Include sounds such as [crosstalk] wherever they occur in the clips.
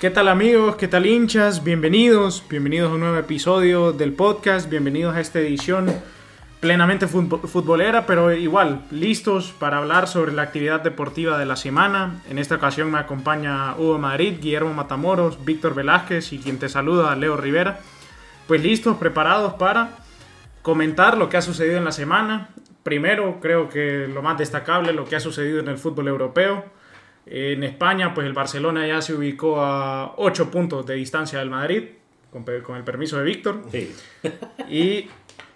¿Qué tal amigos? ¿Qué tal hinchas? Bienvenidos, bienvenidos a un nuevo episodio del podcast, bienvenidos a esta edición plenamente futbolera, pero igual listos para hablar sobre la actividad deportiva de la semana. En esta ocasión me acompaña Hugo Madrid, Guillermo Matamoros, Víctor Velázquez y quien te saluda, Leo Rivera. Pues listos, preparados para comentar lo que ha sucedido en la semana. Primero, creo que lo más destacable, lo que ha sucedido en el fútbol europeo en España, pues el Barcelona ya se ubicó a 8 puntos de distancia del Madrid, con, el permiso de Víctor. Sí. [laughs] Y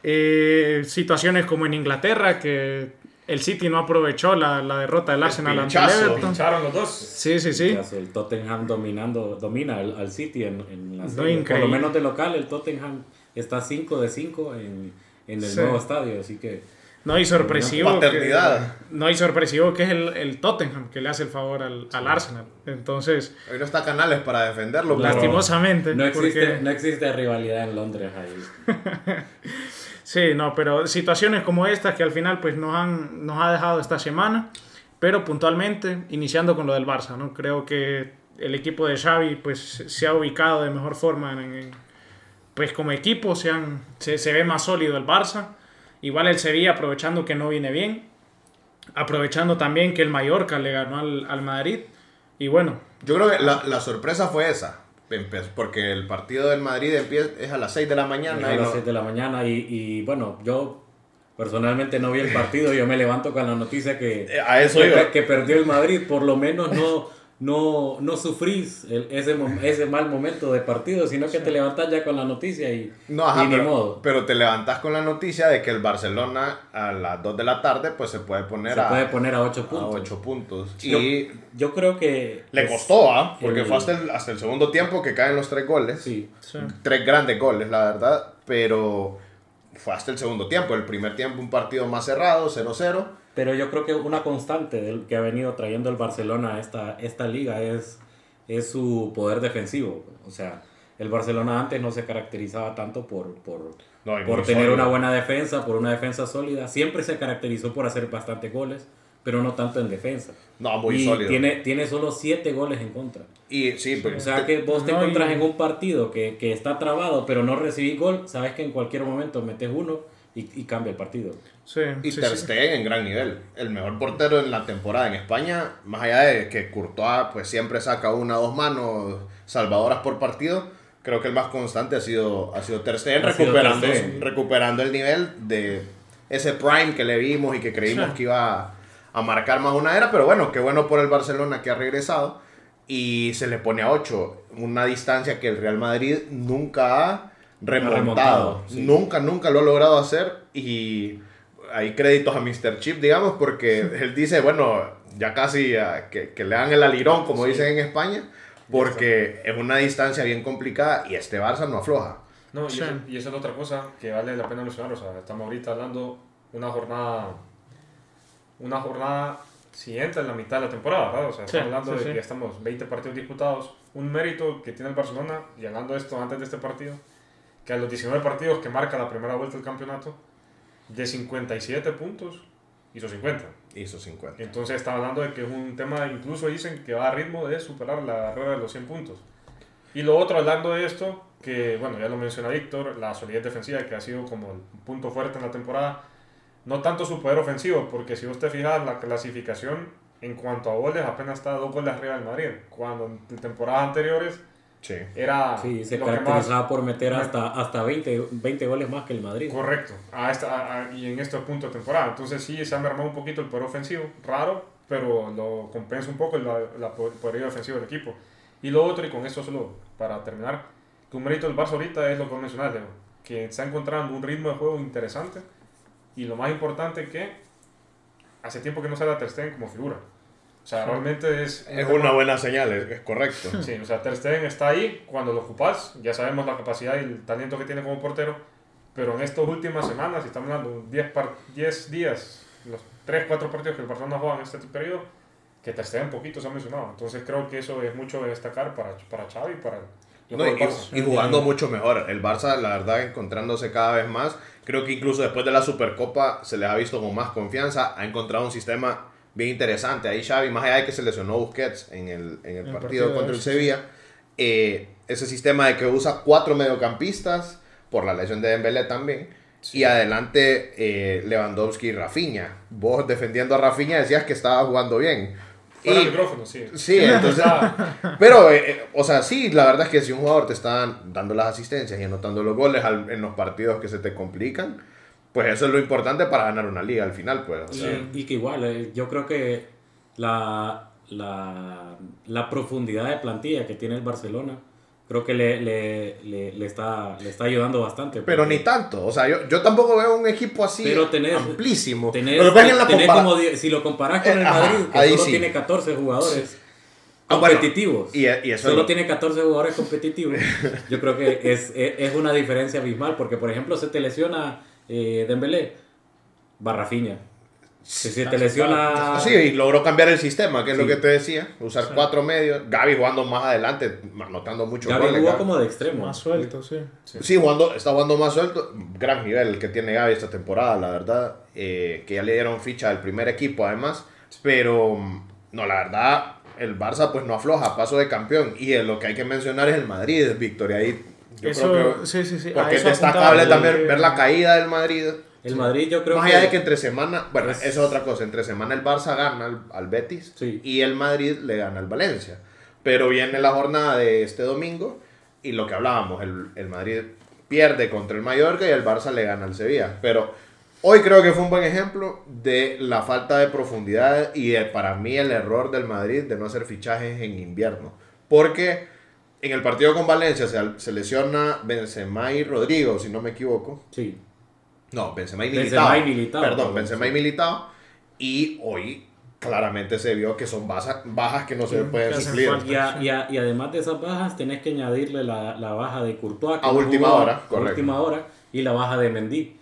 eh, situaciones como en Inglaterra, que el City no aprovechó la, la derrota del Arsenal ante el Everton. los dos. Sí, sí, sí. El Tottenham dominando, domina al, City en, en la serie. Por lo menos de local, el Tottenham está 5 de 5 en, en el nuevo estadio, así que... No, y sorpresivo. Que, no, y sorpresivo que es el, el, Tottenham que le hace el favor al, al, Arsenal. Entonces. Hoy no está Canales para defenderlo. Lastimosamente. No existe, no existe rivalidad en Londres ahí. [laughs] sí, no, pero situaciones como estas que al final pues nos, han, nos ha dejado esta semana. Pero puntualmente, iniciando con lo del Barça, ¿no? Creo que el equipo de Xavi pues se ha ubicado de mejor forma en, pues como equipo, se, han, se, se ve más sólido el Barça Igual el Sevilla aprovechando que no viene bien, aprovechando también que el Mallorca le ganó al, al Madrid. Y bueno. Yo creo que la, la, sorpresa fue esa. Porque el partido del Madrid empieza, es a las 6 de la mañana. a las 6 de la mañana y, y, bueno, yo personalmente no vi el partido. Yo me levanto con la noticia que, a eso que, que perdió el Madrid. Por lo menos no no, no sufrís ese, ese mal momento de partido, sino que te levantás ya con la noticia y, no, ajá, pero, modo. Pero te levantás con la noticia de que el Barcelona a las 2 de la tarde pues se puede poner, se a, puede poner a 8 puntos. A 8 puntos. y yo, creo que... Le costó, ¿ah? Porque fue hasta el, hasta el segundo tiempo que caen los tres goles. Sí. Tres grandes goles, la verdad. Pero fue hasta el segundo tiempo. El primer tiempo un partido más cerrado, 0-0 pero yo creo que una constante del que ha venido trayendo el Barcelona a esta, esta liga es, es su poder defensivo. O sea, el Barcelona antes no se caracterizaba tanto por, por, por tener una buena defensa, por una defensa sólida. Siempre se caracterizó por hacer bastantes goles, pero no tanto en defensa. No, muy y sólido. Tiene, tiene solo siete goles en contra. Y, sí, o sea que vos te encontrás en un partido que, que está trabado, pero no recibís gol, sabes que en cualquier momento metes uno y, y cambia el partido. Sí, y Ter Stegen en gran nivel. El mejor portero en la temporada en España, más allá de que Courtois pues siempre saca una o dos manos salvadoras por partido, creo que el más constante ha sido, ha sido Ter Stegen recuperando, recuperando el nivel de ese prime que le vimos y que creímos que iba a, marcar más una era, pero bueno, qué bueno por el Barcelona que ha regresado y se le pone a 8, una distancia que el Real Madrid nunca ha remontado. Nunca, nunca lo ha logrado hacer y hay créditos a Mr. Chip, digamos, porque [laughs] él dice, bueno, ya casi que, que, le dan el alirón, como dicen en España, porque es una distancia bien complicada y este Barça no afloja. No, y, y esa es otra cosa que vale la pena mencionar, o sea, estamos ahorita hablando una jornada, una jornada siguiente en la mitad de la temporada, ¿verdad? O sea, estamos hablando de que ya estamos 20 partidos disputados, un mérito que tiene el Barcelona, y hablando de esto antes de este partido, que a los 19 partidos que marca la primera vuelta del campeonato, de 57 puntos, hizo 50. Hizo 50. Entonces está hablando de que es un tema, incluso dicen que va a ritmo de superar la barrera de los 100 puntos. Y lo otro, hablando de esto, que bueno, ya lo menciona Víctor, la solidez defensiva que ha sido como el punto fuerte en la temporada. No tanto su poder ofensivo, porque si usted fija la clasificación en cuanto a goles, apenas está dos goles arriba del Madrid. Cuando en temporadas anteriores Sí. Era sí, se caracterizaba por meter hasta, hasta 20, 20 goles más que el Madrid. Correcto, a esta, y en este punto de temporada. Entonces sí, se ha mermado un poquito el poder ofensivo, raro, pero lo compensa un poco el, la, poder ofensivo del equipo. Y lo otro, y con esto solo para terminar, que un mérito del Barça ahorita es lo que mencionaste, que está encontrando un ritmo de juego interesante y lo más importante que hace tiempo que no sale a Ter Stegen como figura. O sea, realmente es... Es una buena señal, es, correcto. Sí, o sea, Ter Stegen está ahí cuando lo ocupas, ya sabemos la capacidad y el talento que tiene como portero, pero en estas últimas semanas, si estamos hablando 10, 10 días, los 3, 4 partidos que el Barcelona juega en este periodo, que Ter Stegen poquito se ha mencionado. Entonces creo que eso es mucho de destacar para, para Xavi y para no, y, y, jugando mucho mejor. El Barça, la verdad, encontrándose cada vez más. Creo que incluso después de la Supercopa se les ha visto con más confianza. Ha encontrado un sistema bien interesante. Ahí Xavi, más allá de que se lesionó Busquets en el, en el, partido, contra el Sevilla, eh, ese sistema de que usa cuatro mediocampistas, por la lesión de Dembélé también, y adelante eh, Lewandowski y Rafinha. Vos defendiendo a Rafinha decías que estaba jugando bien. Fuera Y- el micrófono, sí. Sí, entonces. [laughs] [laughs] pero, eh, eh, o sea, sí, la verdad es que si un jugador te está dando las asistencias y anotando los goles al- en los partidos que se te complican, pues eso es lo importante para ganar una liga al final, pues. o Y, sea, y que igual, eh, yo creo que la, la, la profundidad de plantilla que tiene el Barcelona, creo que le, le, le, le está, le está ayudando bastante. Pero ni tanto, o sea, yo, yo tampoco veo un equipo así Pero tenés- amplísimo. tenés- que en la tenés como si lo comparas con Eh, el ajá, Madrid, que solo sí. tiene 14 jugadores Ah, bueno, competitivos. y, y eso es Solo lo- tiene 14 jugadores competitivos. [laughs] Yo creo que es, es, es una diferencia abismal porque, por ejemplo, se te lesiona eh, Dembélé, Barrafiña. Si se te lesiona... Sí, y logró cambiar el sistema, que es lo que te decía, usar cuatro medios, Gaby jugando más adelante, anotando mucho Gaby goles. jugó Gaby. como de extremo. Más suelto, sí. Sí, jugando, está jugando más suelto. Gran nivel el que tiene Gaby esta temporada, la verdad. eh, que ya le dieron ficha al primer equipo, además. Pero, no, la verdad, el Barça pues no afloja, paso de campeón. Y eh, lo que hay que mencionar es el Madrid, Victoria. Ahí, yo Eso, creo que. sí, sí, sí. Porque es destacable también ver la caída del Madrid. El Madrid yo creo Más que... allá de que entre semana, bueno, es- eso es otra cosa, entre semana el Barça gana al, al Betis Sí. y el Madrid le gana al Valencia. Pero viene la jornada de este domingo y lo que hablábamos, el, el Madrid pierde contra el Mallorca y el Barça le gana al Sevilla. Pero hoy creo que fue un buen ejemplo de la falta de profundidad y de, para mí el error del Madrid de no hacer fichajes en invierno. Porque en el partido con Valencia se, se lesiona Benzema y Rodrigo, si no me equivoco. Sí. No, Benzema y Benzema Militao. y Militao, Perdón, perdón, Benzema sí. y Militao. Y hoy claramente se vio que son bajas, bajas que no se Sí, pueden suplir. Y, a- y a- y además de esas bajas, tenés que añadirle la, la baja de Courtois. que A no última jugó hora, A correcto. última hora. Y la baja de Mendy,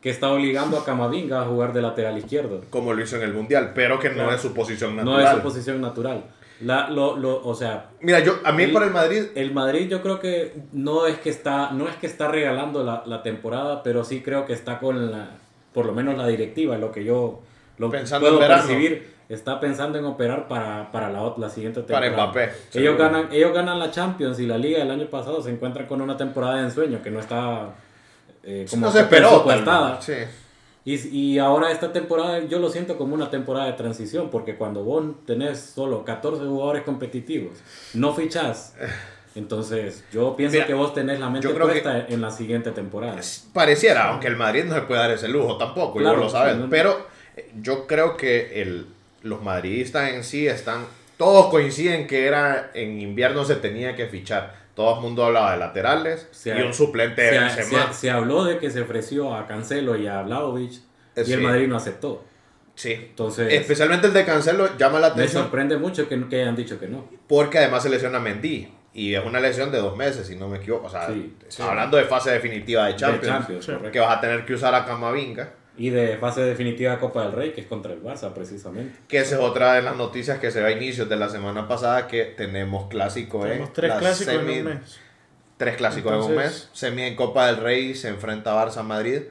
que está obligando a Camavinga a jugar de lateral izquierdo. Como lo hizo en el Mundial, pero que no Claro. es su posición No natural. es su posición natural. La, lo, lo, o sea, Mira, yo, a mí El- por el Madrid, el Madrid yo creo que no es que está, no es que está regalando la, la temporada, pero sí creo que está con la, por lo menos la directiva, lo que yo lo Pensando puedo percibir, está pensando en operar para, para la, la siguiente Para temporada. Mbappé, Ellos ganan, ellos ganan la Champions y la Liga del año pasado se encuentran con una temporada de ensueño que no está eh, como no se esperó. Sí. Y, y ahora esta temporada yo lo siento como una temporada de transición, porque cuando vos tenés solo 14 jugadores competitivos, no fichás. Entonces, yo pienso Mira, que vos tenés la mente puesta en la siguiente temporada. Pareciera, aunque el Madrid no se puede dar ese lujo tampoco, y Claro, vos lo sabes. sí, no- Pero eh, yo creo que el, los madridistas en sí están. Todos coinciden que era en invierno se tenía que fichar. Todo el mundo hablaba de laterales Se y un suplente de Se, Benzema. se- se habló de que se ofreció a Cancelo y a Vlahovic Eh, y el. Madrid no aceptó. Sí. Entonces, Especialmente el de Cancelo llama la me atención sorprende mucho que, que hayan dicho que no. porque además se lesiona Mendy. Y es una lesión de dos meses, si no me equivoco. O sea, Sí, hablando de fase definitiva de Champions. De Champions, que vas a tener que usar a Camavinga. Y de fase definitiva de Copa del Rey, que es contra el Barça precisamente. Que esa es otra de las noticias que se va a inicios de la semana pasada, que tenemos clásico en Tenemos tres clásicos semi- en un mes. Tres clásicos en un Entonces- mes. Semi en Copa del Rey se enfrenta Barça-Madrid.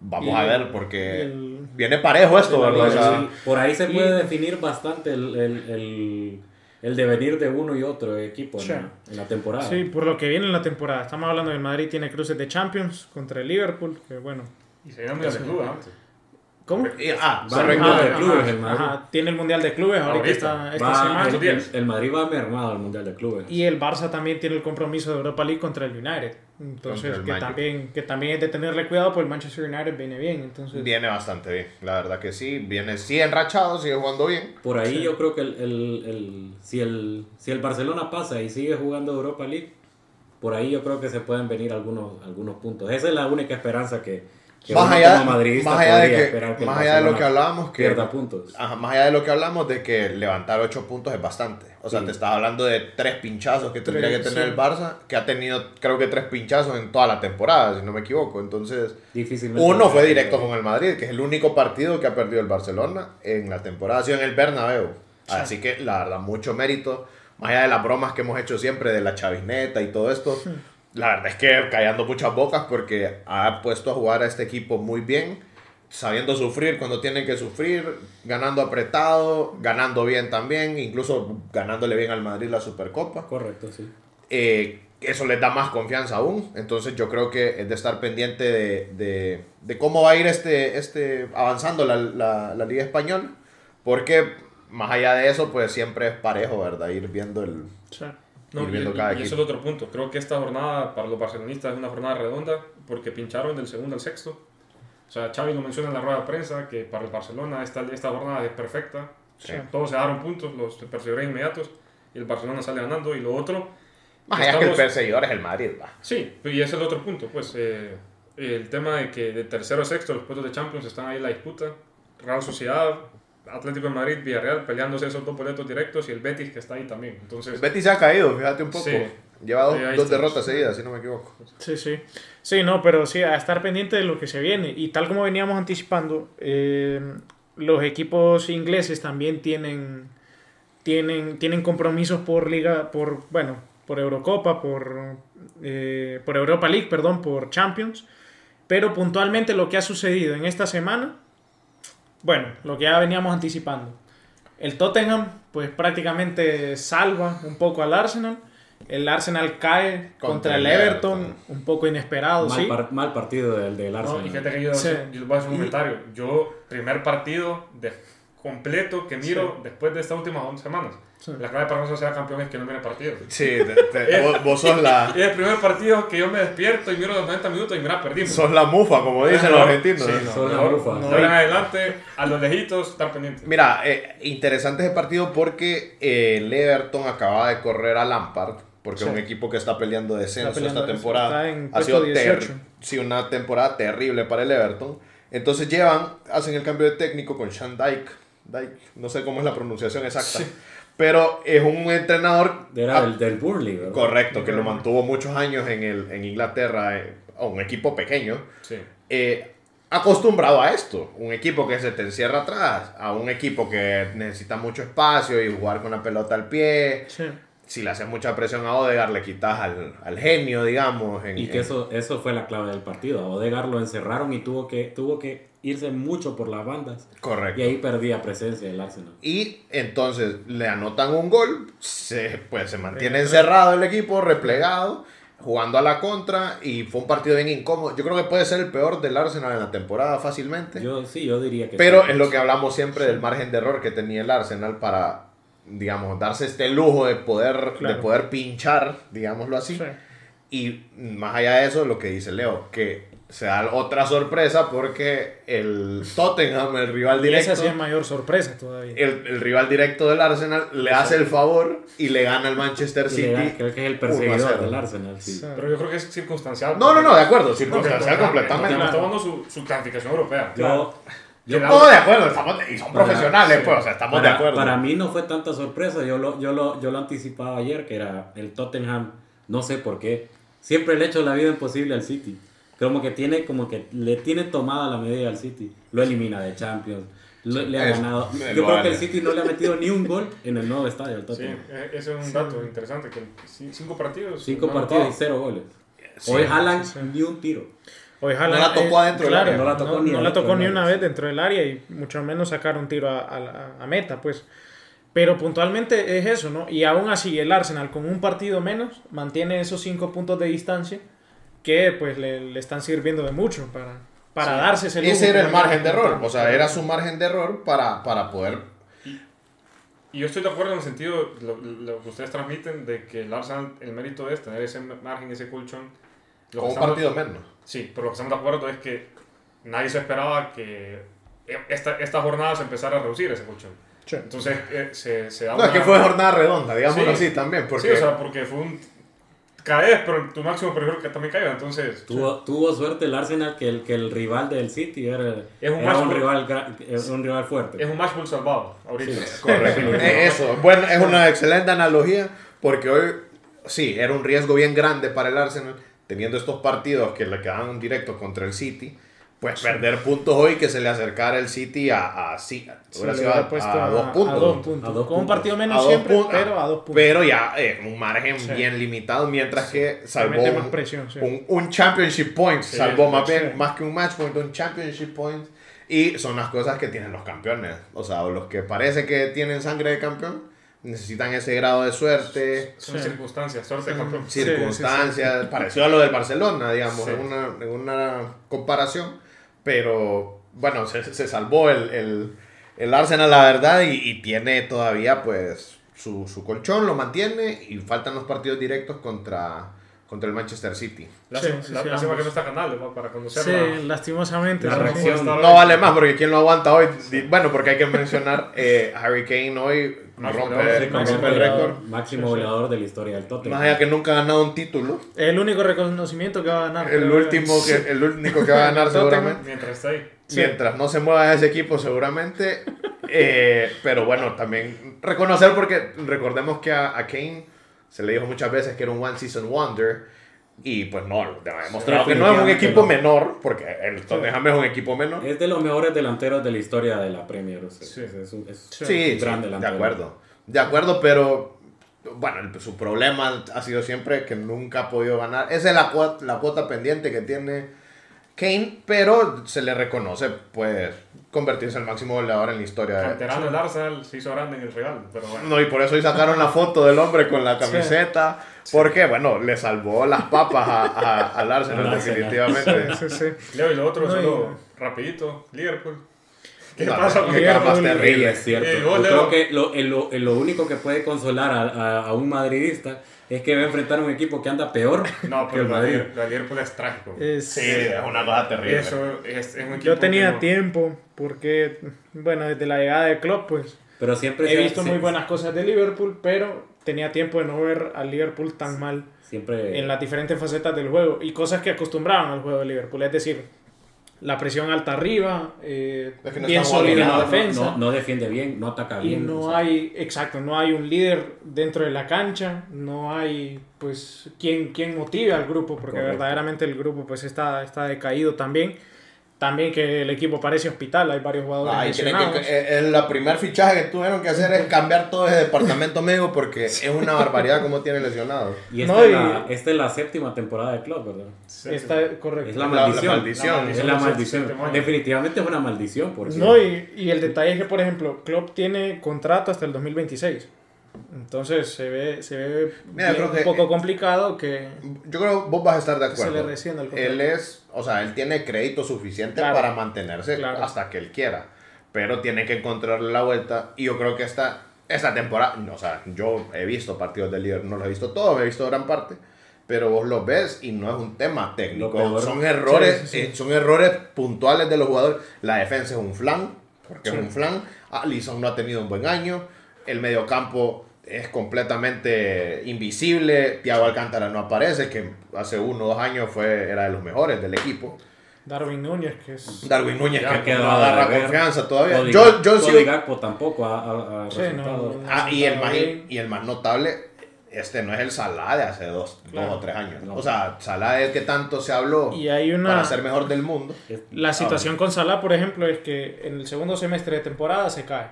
Vamos Y- a ver, porque el- viene parejo esto, ¿verdad? O sea, por ahí se y- puede definir bastante el, el, el, el devenir de uno y otro equipo en, Sí. en la temporada. Sí, por lo que viene en la temporada. Estamos hablando del Madrid tiene cruces de Champions contra el Liverpool, que bueno. Y se dio Mundial de Clubes. ¿Cómo? y- ah, Va correcto. armado de clubes el Madrid. ajá, tiene el Mundial de Clubes ahorita, esta, esta Va- semana. el, el Madrid va mermado al Mundial de Clubes. Y el Barça también tiene el compromiso de Europa League contra el United. Entonces, el que Magic. también, que también es de tenerle cuidado, pues el Manchester United viene bien. Entonces, Viene bastante bien, la verdad que sí. Viene, sí enrachado, sigue jugando bien. Por ahí yo creo que el, el, el- si, el, si el Barcelona pasa y sigue jugando Europa League, por ahí yo creo que se pueden venir algunos, algunos puntos. Esa es la única esperanza que Más allá, más de que, que más allá de lo que hablábamos, que pierda puntos. Ajá, más allá de lo que hablamos de que levantar 8 puntos es bastante. O sea, Sí. te estás hablando de tres pinchazos que tendría que tener sí. el Barça, que ha tenido creo que tres pinchazos en toda la temporada, si no me equivoco. Entonces, uno fue directo con el Madrid, que es el único partido que ha perdido el Barcelona en la temporada, ha sido en el Bernabéu. Así que, la verdad, mucho mérito. Más allá de las bromas que hemos hecho siempre de la chavineta y todo esto, la verdad es que callando muchas bocas porque ha puesto a jugar a este equipo muy bien sabiendo sufrir cuando tienen que sufrir, ganando apretado, ganando bien también, incluso ganándole bien al Madrid la Supercopa. Correcto, sí. eh, eso les da más confianza aún. Entonces yo creo que es de estar pendiente de, de, de cómo va a ir este, este avanzando la, la, la Liga Española. Porque más allá de eso, pues siempre es parejo, ¿verdad? Ir viendo el... Sí. No, y, cada y es equipo. el otro punto. Creo que esta jornada para los barcelonistas es una jornada redonda porque pincharon del segundo al sexto. O sea, Xavi lo menciona en la rueda de prensa que para el Barcelona esta, esta jornada es perfecta. Sí. Todos se daron puntos, los perseguidores inmediatos y el Barcelona sale ganando. Y lo otro, Más allá que el perseguidor es el Madrid, va. sí, y ese es el otro punto. Pues eh, el tema de que de tercero a sexto los puestos de Champions están ahí en la disputa. Real Sociedad, Atlético de Madrid, Villarreal peleándose esos dos boletos directos y el Betis que está ahí también. Entonces, El Betis se ha caído, fíjate un poco. Sí. Lleva dos, derrotas seguidas, si no me equivoco. Sí, sí. Sí, no, pero sí, a estar pendiente de lo que se viene. Y tal como veníamos anticipando, eh, los equipos ingleses también tienen, tienen, tienen compromisos por liga, por, bueno, por Eurocopa, por, eh, por Europa League, perdón, por Champions. Pero puntualmente lo que ha sucedido en esta semana, bueno, lo que ya veníamos anticipando. El Tottenham, pues prácticamente salva un poco al Arsenal. El Arsenal cae contra, Contra el Everton, Everton. un poco inesperado, Mal, sí. par- mal partido del, del No, Arsenal. y fíjate que yo, Sí. yo voy a hacer un comentario. Yo, primer partido de completo que miro después de estas últimas 11 semanas. Sí. La clave para nosotros sea campeón es que no viene partido. Sí, [laughs] te- te- vos, vos sos la, [laughs] Y el primer partido que yo me despierto y miro los 90 minutos y mira, perdimos. sos la mufa, como dicen No, los argentinos. sí, ¿eh? no, Son la mejor, mufa. No, adelante, a los lejitos, estar pendientes. Mira, eh, interesante ese partido porque eh, el Everton acaba de correr a Lampard, porque Sí. es un equipo que está peleando descenso Está peleando esta temporada. está ha sido ter- 18. sí, una temporada terrible para el Everton. Entonces llevan, hacen el cambio de técnico con Sean Dyke, Dyke, no sé cómo es la pronunciación exacta, pero es un entrenador Era del, del Burnley, ¿verdad? correcto, que lo mantuvo muchos años en, el, en Inglaterra, eh, a un equipo pequeño. Sí. eh, acostumbrado a esto. Un equipo que se te encierra atrás, a un equipo que necesita mucho espacio y jugar con la pelota al pie. Sí. Si le haces mucha presión a Odegaard, le quitas al, al genio, digamos. en- Y que en- eso, eso fue la clave del partido. A Odegaard lo encerraron y tuvo que, tuvo que irse mucho por las bandas. Correcto. Y ahí perdía presencia el Arsenal. Y entonces le anotan un gol, se, pues se mantiene encerrado el equipo, replegado, jugando a la contra y fue un partido bien incómodo. Yo creo que puede ser el peor del Arsenal en la temporada fácilmente. Yo sí, yo diría que Pero sí. es lo que hablamos siempre del margen de error que tenía el Arsenal para, digamos, darse este lujo de poder, Claro. de poder pinchar, digámoslo así. Sí. Y más allá de eso, lo que dice Leo, que se da otra sorpresa porque el Tottenham, el rival Y directo, esa sí es mayor sorpresa todavía. el, el rival directo del Arsenal, le hace el favor y le gana al Manchester Y le da- City. creo que es el 1 a perseguidor 0. del Arsenal. Sí. Sí. Pero yo creo que es circunstancial. No, no, no, de acuerdo, No, circunstancial pero- completamente. Está tomando su, su clasificación europea. Yo, yo- No, de acuerdo, estamos, y son Para- profesionales, sí. pues, o sea, estamos para, de acuerdo. para mí no fue tanta sorpresa. Yo lo, yo, lo, yo lo anticipaba ayer, que era el Tottenham, no sé por qué. Siempre le he hecho la vida imposible al City. Como que tiene, como que le tiene tomada la medida al City. Lo elimina de Champions. lo- le ha Es- ganado. Yo creo que vale. el City no le ha metido ni un gol en el nuevo estadio al Sí, Tottenham. eh, ese es un dato interesante. Que cinco partidos. Cinco no partidos y cero goles. Sí. Hoy Haaland sí. ni un tiro. Hoy No la tocó adentro del área. No la tocó, ni, adentro la tocó ni una vez dentro del área y mucho menos sacar un tiro a, a- a meta, pues. Pero puntualmente es eso, ¿no? Y aún así el Arsenal con un partido menos mantiene esos cinco puntos de distancia que pues le, le están sirviendo de mucho para, para darse ese lujo, Ese era el margen de error, o sea, era su margen de error para, para poder... Y yo estoy de acuerdo en el sentido, lo, lo que ustedes transmiten, de que el Arsenal, el mérito es tener ese margen, ese colchón. Con un estamos- partido menos. Sí, pero lo que estamos de acuerdo es que nadie se esperaba que esta, esta jornada se empezara a reducir ese colchón. Sí. Entonces eh, se, se da No, es una- que fue jornada redonda, digámoslo Sí. así también, porque... Sí, o sea, porque fue un... Caes, pero tu máximo peligro que también caiga, entonces... Tuvo, tuvo suerte el Arsenal que el, que el rival del City era, Es un era un, rival, es un rival fuerte. Es un matchball salvado, ahorita. Correcto. [laughs] Eh, Eso, bueno, es una excelente analogía porque hoy sí, era un riesgo bien grande para el Arsenal teniendo estos partidos que le quedaban directos contra el City. Pues perder puntos hoy que se le acercara el City a, a, sí, Sí, a, puesto a dos puntos. A dos puntos. A dos Con un partido menos siempre, puntos. pero a dos puntos. Pero ya es un margen Sí. bien limitado, mientras que salvó más presión, sí. un, un championship point, Sí, salvó más sí. bien, más que un match point, un championship point. Y son las cosas que tienen los campeones. O sea, los que parece que tienen sangre de campeón, necesitan ese grado de suerte, Son Sí. circunstancias, suerte campeón. Sí, circunstancias, pareció a lo del Barcelona, digamos, Sí. en, una, en una comparación, pero bueno, se, se salvó el, el, el Arsenal, la verdad, y, y tiene todavía pues su, su colchón, lo mantiene, y faltan los partidos directos contra, contra el Manchester City. Lástima, Sí, sí, la- sí, lástima ambos. que no está canal ¿no? para conocer Sí, la- lastimosamente. la reacción. No vale más porque quién lo aguanta hoy. Bueno, porque hay que mencionar eh, Harry Kane hoy rompe, el goleador. récord. Máximo goleador de la historia del Tottenham. Más allá que nunca ha ganado un título. El único reconocimiento que va a ganar. El último que, el único que va a ganar [laughs] seguramente. mientras está ahí. Mientras no se mueva ese equipo seguramente. Eh, pero bueno, también reconocer porque recordemos que a, a Kane se le dijo muchas veces que era un one season wonder. Y pues no, ha demostrado que no es un equipo no. menor, porque el Tottenham es un equipo menor. Es de los mejores delanteros de la historia de la Premier. o sea, Sí. es, un- es Sí. Sí, un gran sí, de delantero. acuerdo. De acuerdo, pero bueno, el- su problema ha sido siempre que nunca ha podido ganar. Esa es la cuota, la cuota pendiente que tiene Kane, pero se le reconoce, pues, convertirse en el máximo goleador en la historia. de- Canterano del Arsenal se hizo grande en el Real, pero bueno. No, y por eso hoy sacaron la foto del hombre con la camiseta, porque, bueno, le salvó las papas a, a- al Arsenal, Al Arsenal. definitivamente. Sí, sí. Leo, y lo otro, No, solo rapidito, Liverpool. ¿Qué No, pasa? qué cara más? Sí, terrible. es cierto. Eh, Yo creo que lo, en lo, en lo único que puede consolar a, a- a un madridista es que va a enfrentar un equipo que anda peor [laughs] No, que pero el lo Madrid. lo de Liverpool es trágico. Es- Sí, es una cosa terrible. Eso es, es un Yo tenía que no- tiempo, porque, bueno, desde la llegada de Klopp, pues, Pero siempre he se- visto se- muy buenas cosas de Liverpool, pero tenía tiempo de no ver al Liverpool tan mal Siempre en las diferentes facetas del juego y cosas que acostumbraban al juego de Liverpool, es decir, la presión alta arriba, eh, Es que no bien sólida en no, la no- defensa. no- no defiende bien, no ataca Y bien. no o sea, hay, exacto, no hay un líder dentro de la cancha, no hay pues quien, quien motive al grupo, porque Correcto. verdaderamente el grupo pues está, está decaído también. También que el equipo parece hospital, hay varios jugadores Ay, tienen lesionados. que, eh, eh, la primer fichaje que tuvieron que hacer es cambiar todo ese departamento médico porque es una barbaridad como tiene lesionados. Y esta, No, es y- la, esta es la séptima temporada de club, ¿verdad? Sí, Está correcto. Es la La- la maldición. maldición. Es la maldición. Definitivamente es una maldición, porque No, y, y el detalle es que, por ejemplo, Klopp tiene contrato hasta el 2026. Entonces se ve, se ve Mira, creo un que- poco complicado que... Yo creo que vos vas a estar de Se acuerdo. le resciende el él es, o sea, él tiene crédito suficiente Claro. para mantenerse Claro. hasta que él quiera. Pero tiene que encontrarle la vuelta. Y yo creo que esta, esta temporada, no, o sea, yo he visto partidos del líder, no los he visto todos, he visto gran parte. Pero vos los ves y no es un tema técnico. Son errores, Sí, sí, eh, son errores puntuales de los jugadores. La defensa es un flan, porque Sí. es un flan. Alisson no ha tenido un buen año. El mediocampo es completamente invisible. Thiago Alcántara no aparece, que hace uno o dos años fue, era de los mejores del equipo. Darwin Núñez, que es... Darwin Núñez Ya, que quedado no agarra confianza todavía. Cody Yo, yo Cody sí- Gakpo tampoco ha, ha- ha Sí, no, no. Ah, y el, más, y el más notable, este no es el Salah de hace dos, Claro. dos o tres años. No. O sea, Salah es el que tanto se habló Y hay una... para ser mejor del mundo. La situación con Salah, por ejemplo, es que en el segundo semestre de temporada se cae.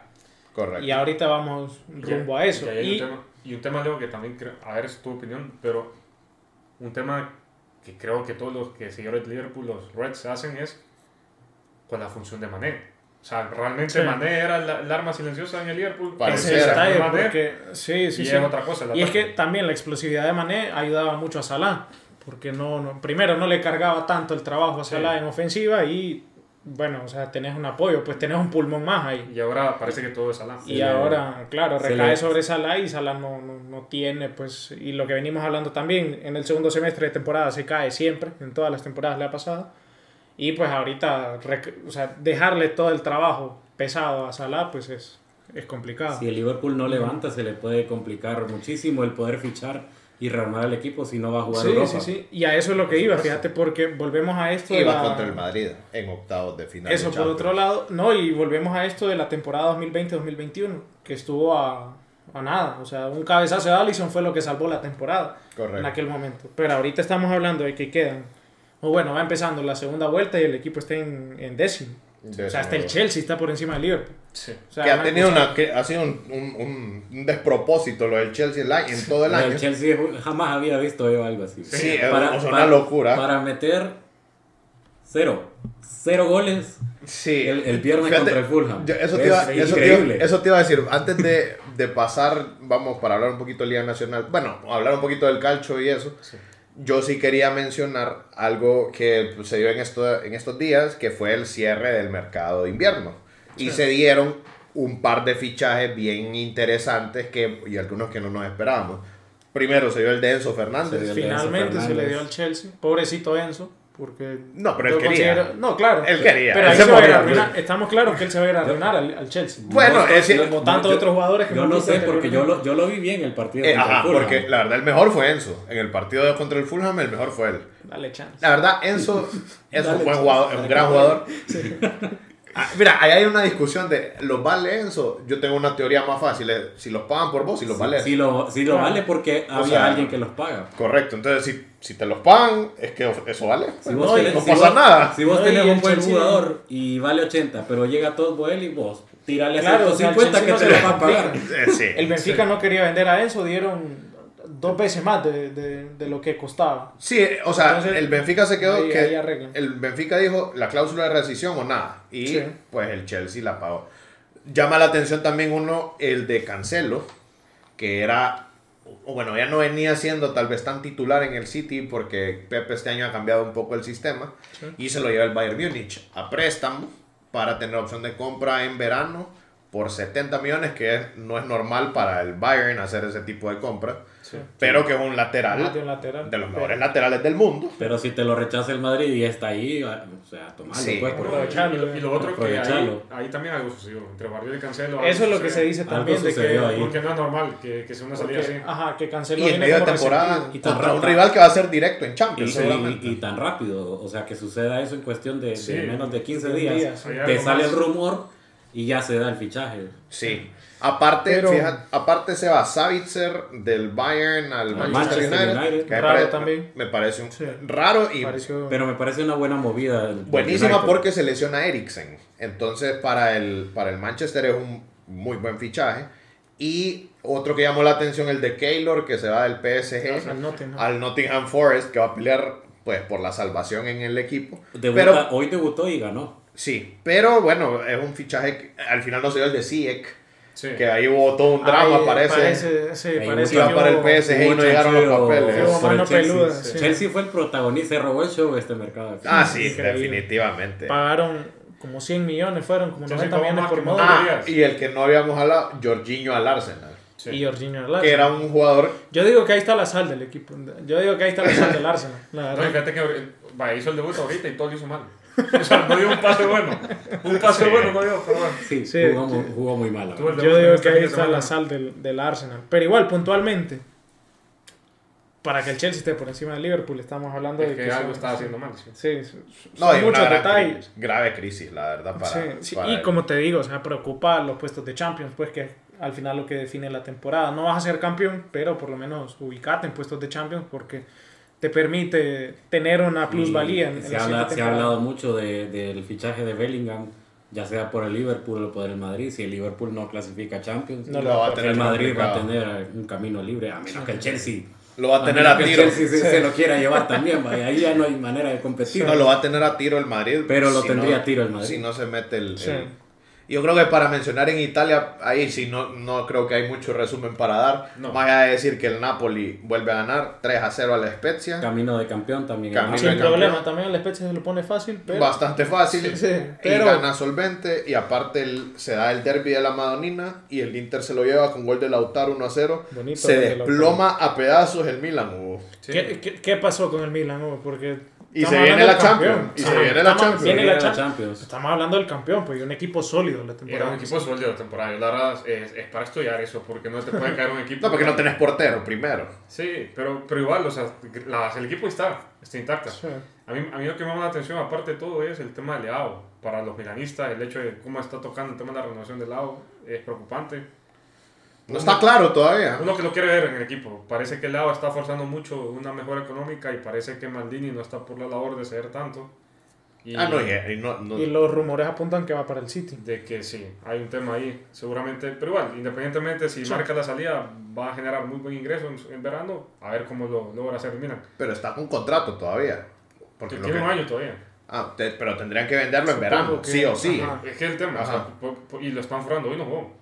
Correcto. Y ahorita vamos rumbo a eso. Y, un tema, y un tema, Leo, que también creo, a ver, es tu opinión, pero un tema que creo que todos los que seguidores de Liverpool, los Reds, hacen es con la función de Mané. O sea, realmente Sí. Mané era la- el arma silenciosa en el Liverpool. ese detalle, Mané, porque sí, sí, y sí. es otra cosa. Y es que también la explosividad de Mané ayudaba mucho a Salah, porque no, no- primero no le cargaba tanto el trabajo a Sí. Salah en ofensiva y bueno, o sea, tenés un apoyo, pues tenés un pulmón más ahí. Y ahora parece que todo es Salah. Y le- ahora, claro, recae le- sobre Salah y Salah no, no, no tiene, pues, y lo que venimos hablando también, en el segundo semestre de temporada se cae siempre, en todas las temporadas le ha pasado. Y pues ahorita, o sea, dejarle todo el trabajo pesado a Salah, pues es, es complicado. Si el Liverpool no levanta, se le puede complicar muchísimo el poder fichar y rearmar el equipo si no va a jugar Sí, Europa. sí, sí. Y a eso es lo que iba, fíjate, porque volvemos a esto. La- contra el Madrid en octavos de final. Eso de por otro lado, no, y volvemos a esto de la temporada 2020-2021, que estuvo a, a nada. O sea, un cabezazo de Allison fue lo que salvó la temporada Correcto. en aquel momento. Pero ahorita estamos hablando de que quedan, o bueno, va empezando la segunda vuelta y el equipo está en, en décimo. De O sea, hasta el Chelsea está por encima del Liverpool. Sí. O sea, que ha una tenido cosa- una, que ha sido un, un, un- despropósito lo del Chelsea el año- en todo el año. Chelsea jamás había visto yo algo así. Sí, es Para- o sea, para- una locura. Para meter Cero. Cero goles Sí. el, el viernes Fíjate, contra el Fulham. yo- eso, te Es iba, eso, te iba, increíble. eso te iba a decir. Antes de, de pasar, vamos, para hablar un poquito de Liga Nacional. Bueno, hablar un poquito del calcio y eso. Yo sí quería mencionar algo que pues, se dio en, esto, en estos días, que fue el cierre del mercado de invierno. Y se dieron un par de fichajes bien interesantes que, y algunos que no nos esperábamos. Primero se dio el de Enzo Fernández. El de Enzo Finalmente se le Fernández. dio al Chelsea. Pobrecito Enzo. Porque No, pero él quería. considero- No, claro. Él quería, Pero él se va a arruinar. Estamos claros que él se va a ir a arruinar al, al Chelsea. Bueno, Yo- es como tantos otros jugadores que Yo no visto sé, porque yo lo, yo lo vi bien el partido Eh, ajá, el porque la verdad el mejor fue Enzo. En el partido de contra el Fulham el mejor fue él. Dale chance. La verdad, Enzo [laughs] es un buen jugador, es un gran jugador. Ah, [laughs] Mira, ahí hay una discusión de los vale Enzo. Yo tengo una teoría más fácil. es, Si los pagan por vos, si los vale. Si lo, si lo Claro. vale porque O había sea, alguien que los paga. Correcto. Entonces, si, si te los pagan, es que eso vale. Si No, tenés- no si pasa vos- nada. Si vos No, tenés un buen Chelsea- jugador y vale 80, pero llega todo Boel y vos, tirale Claro, 150 Chelsea que no te se lo le va a pagar. Eh, sí. El Benfica no quería vender a Enzo, dieron dos veces más de, de, de lo que costaba. Sí, o sea, Entonces, el Benfica se quedó ahí- que ahí el Benfica dijo la cláusula de rescisión o nada y Sí. pues el Chelsea la pagó. Llama la atención también uno el de Cancelo, que era bueno, ya no venía siendo tal vez tan titular en el City porque Pepe este año ha cambiado un poco el sistema y se lo lleva el Bayern Múnich a préstamo para tener opción de compra en verano por 70 millones, que no es normal para el Bayern hacer ese tipo de compra, pero que es un lateral de un lateral. de los mejores laterales del mundo. Pero si te lo rechaza el Madrid y está ahí, o sea, tomalo Sí. pues. Y lo, y lo otro que ahí, ahí también algo sucedió. Entre Barrio y Cancelo. Eso es lo que se dice también de que, ahí. Porque no es normal que, que sea una salida porque- así. ajá, que Cancelo Y en medio de temporada. Y contra un rival que va a ser directo en Y, Champions, y- seguramente. y tan rápido, o sea, que suceda eso en cuestión de, de Sí. menos de 15 15 días. días, sí. Te sale más. el rumor y ya se da el fichaje. Sí. Aparte, Pero- fíjate, aparte se va Savitzer del Bayern al Manchester, Manchester United. United. que me Raro pare- también. Me parece un- Sí. raro y Pareció- Pero me parece una buena movida. buenísima porque se lesiona Eriksen. Entonces, para el, para el Manchester es un muy buen fichaje. Y otro que llamó la atención, el de Keylor, que se va del PSG Al Nottingham. al Nottingham Forest, que va a pelear pues por la salvación en el equipo. Debuta- Pero hoy debutó y ganó. Sí, pero bueno, es un fichaje que al final no se dio el de Ziyech, Sí. que ahí hubo todo un drama, Ahí, parece. Parece, sí, parece iba que para el PSG y no llegaron los papeles. Por el Chelsea. peluda, Sí. sí. Chelsea fue el protagonista, se robó el show este mercado. Ah, sí, Increíble. definitivamente. Pagaron como 100 millones, fueron como Sí, 90 sí, millones por más. Ah, y el que no habíamos hablado, Jorginho al Arsenal, Sí. Y Jorginho al que era Arsenal. un jugador Yo digo que ahí está la sal del equipo. Yo digo que ahí está la sal del Arsenal. La No, fíjate que eh, vaya, hizo el debut ahorita y todo lo hizo mal. O sea, no dio un pase bueno. Un pase Sí. bueno no dio, pero bueno. Sí, Sí, jugó, muy- sí. jugó muy mal. Yo digo este que ahí está la sal del, del Arsenal. Pero igual, puntualmente, para que el Chelsea esté por encima del Liverpool, estamos hablando Es de que que algo son- estaba haciendo mal. Sí. Sí, son no, y una muchos gran detalles. crisis, grave crisis, la verdad, para, Sí, sí, para y como te digo, o sea, preocupa los puestos de Champions, pues que al final lo que define la temporada. No vas a ser campeón, pero por lo menos ubicate en puestos de Champions porque te permite tener una plusvalía. en- en se, la habla- se ha hablado mucho de- del fichaje de Bellingham, ya sea por el Liverpool o por el Madrid. Si el Liverpool no clasifica a Champions, No lo va a tener el Madrid va a tener un camino libre, a menos que el Chelsea, Lo va a tener a el tiro. Chelsea se, se lo quiera llevar también, vaya, ahí ya no hay manera de competir. No, lo va a tener a tiro el Madrid. Pero lo si tendría no- a tiro el Madrid. Si no se mete el... Sí. el- Yo creo que para mencionar en Italia, ahí sí no, no creo que hay mucho resumen para dar. No. Más allá de decir que el Napoli vuelve a ganar 3 a 0 a la Spezia. Camino de campeón también. Camino Sin de campeón. problema, también la Spezia se lo pone fácil, pero Bastante fácil. Sí, sí, Y pero- gana solvente. Y aparte el- se da el derby de la Madonina. Y el Inter se lo lleva con gol de Lautaro 1 a 0. Bonito se de desploma a pedazos el Milan. Hugo. Sí. ¿Qué, qué, qué pasó con el Milan? Hugo? Porque Y estamos se viene hablando la del campeón. Champions. Y se viene la estamos- Champions. viene la la. Estamos hablando del campeón, pues y un equipo sólido la Era temporada. un equipo sólido de temporada. La verdad es, es para estudiar eso, porque no te puede caer un equipo. [laughs] No, porque no tenés portero primero. Sí, pero, pero igual, o sea, la- el equipo está, está intacta. Sí. A mí, a mí lo que me llama la atención, aparte de todo, es el tema de Leao. Para los milanistas, el hecho de cómo está tocando el tema de la renovación de Leao es preocupante. No está claro todavía. Uno que lo quiere ver en el equipo. Parece que Leao está forzando mucho una mejora económica y parece que Maldini no está por la labor de ceder tanto. Y Ah, no, y, y no, no- Y los rumores apuntan que va para el City. de que sí, hay un tema ahí, seguramente. Pero igual, independientemente si Sí. marca la salida, va a generar muy buen ingreso en, en verano. A ver cómo lo logra hacer el Milan. Pero está con contrato todavía. Porque tiene que- un año todavía. Ah, te- pero tendrían que venderlo en Supongo verano, que- sí o sí. ajá. Es que es el tema, o sea, y lo están forrando, hoy no jugó.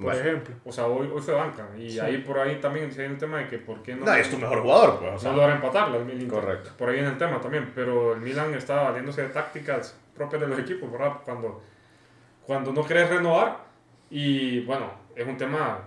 Por ejemplo. O sea, hoy, hoy fue banca. Y Sí. ahí por ahí también se viene el tema de que por qué no, No, es tu mejor jugador, pues. o sea. no logra empatarla el Milan. Correcto. Por ahí viene el tema también. Pero el Milan está valiéndose de tácticas propias de los equipos, ¿verdad? Cuando, cuando no quieres renovar. Y bueno, es un tema.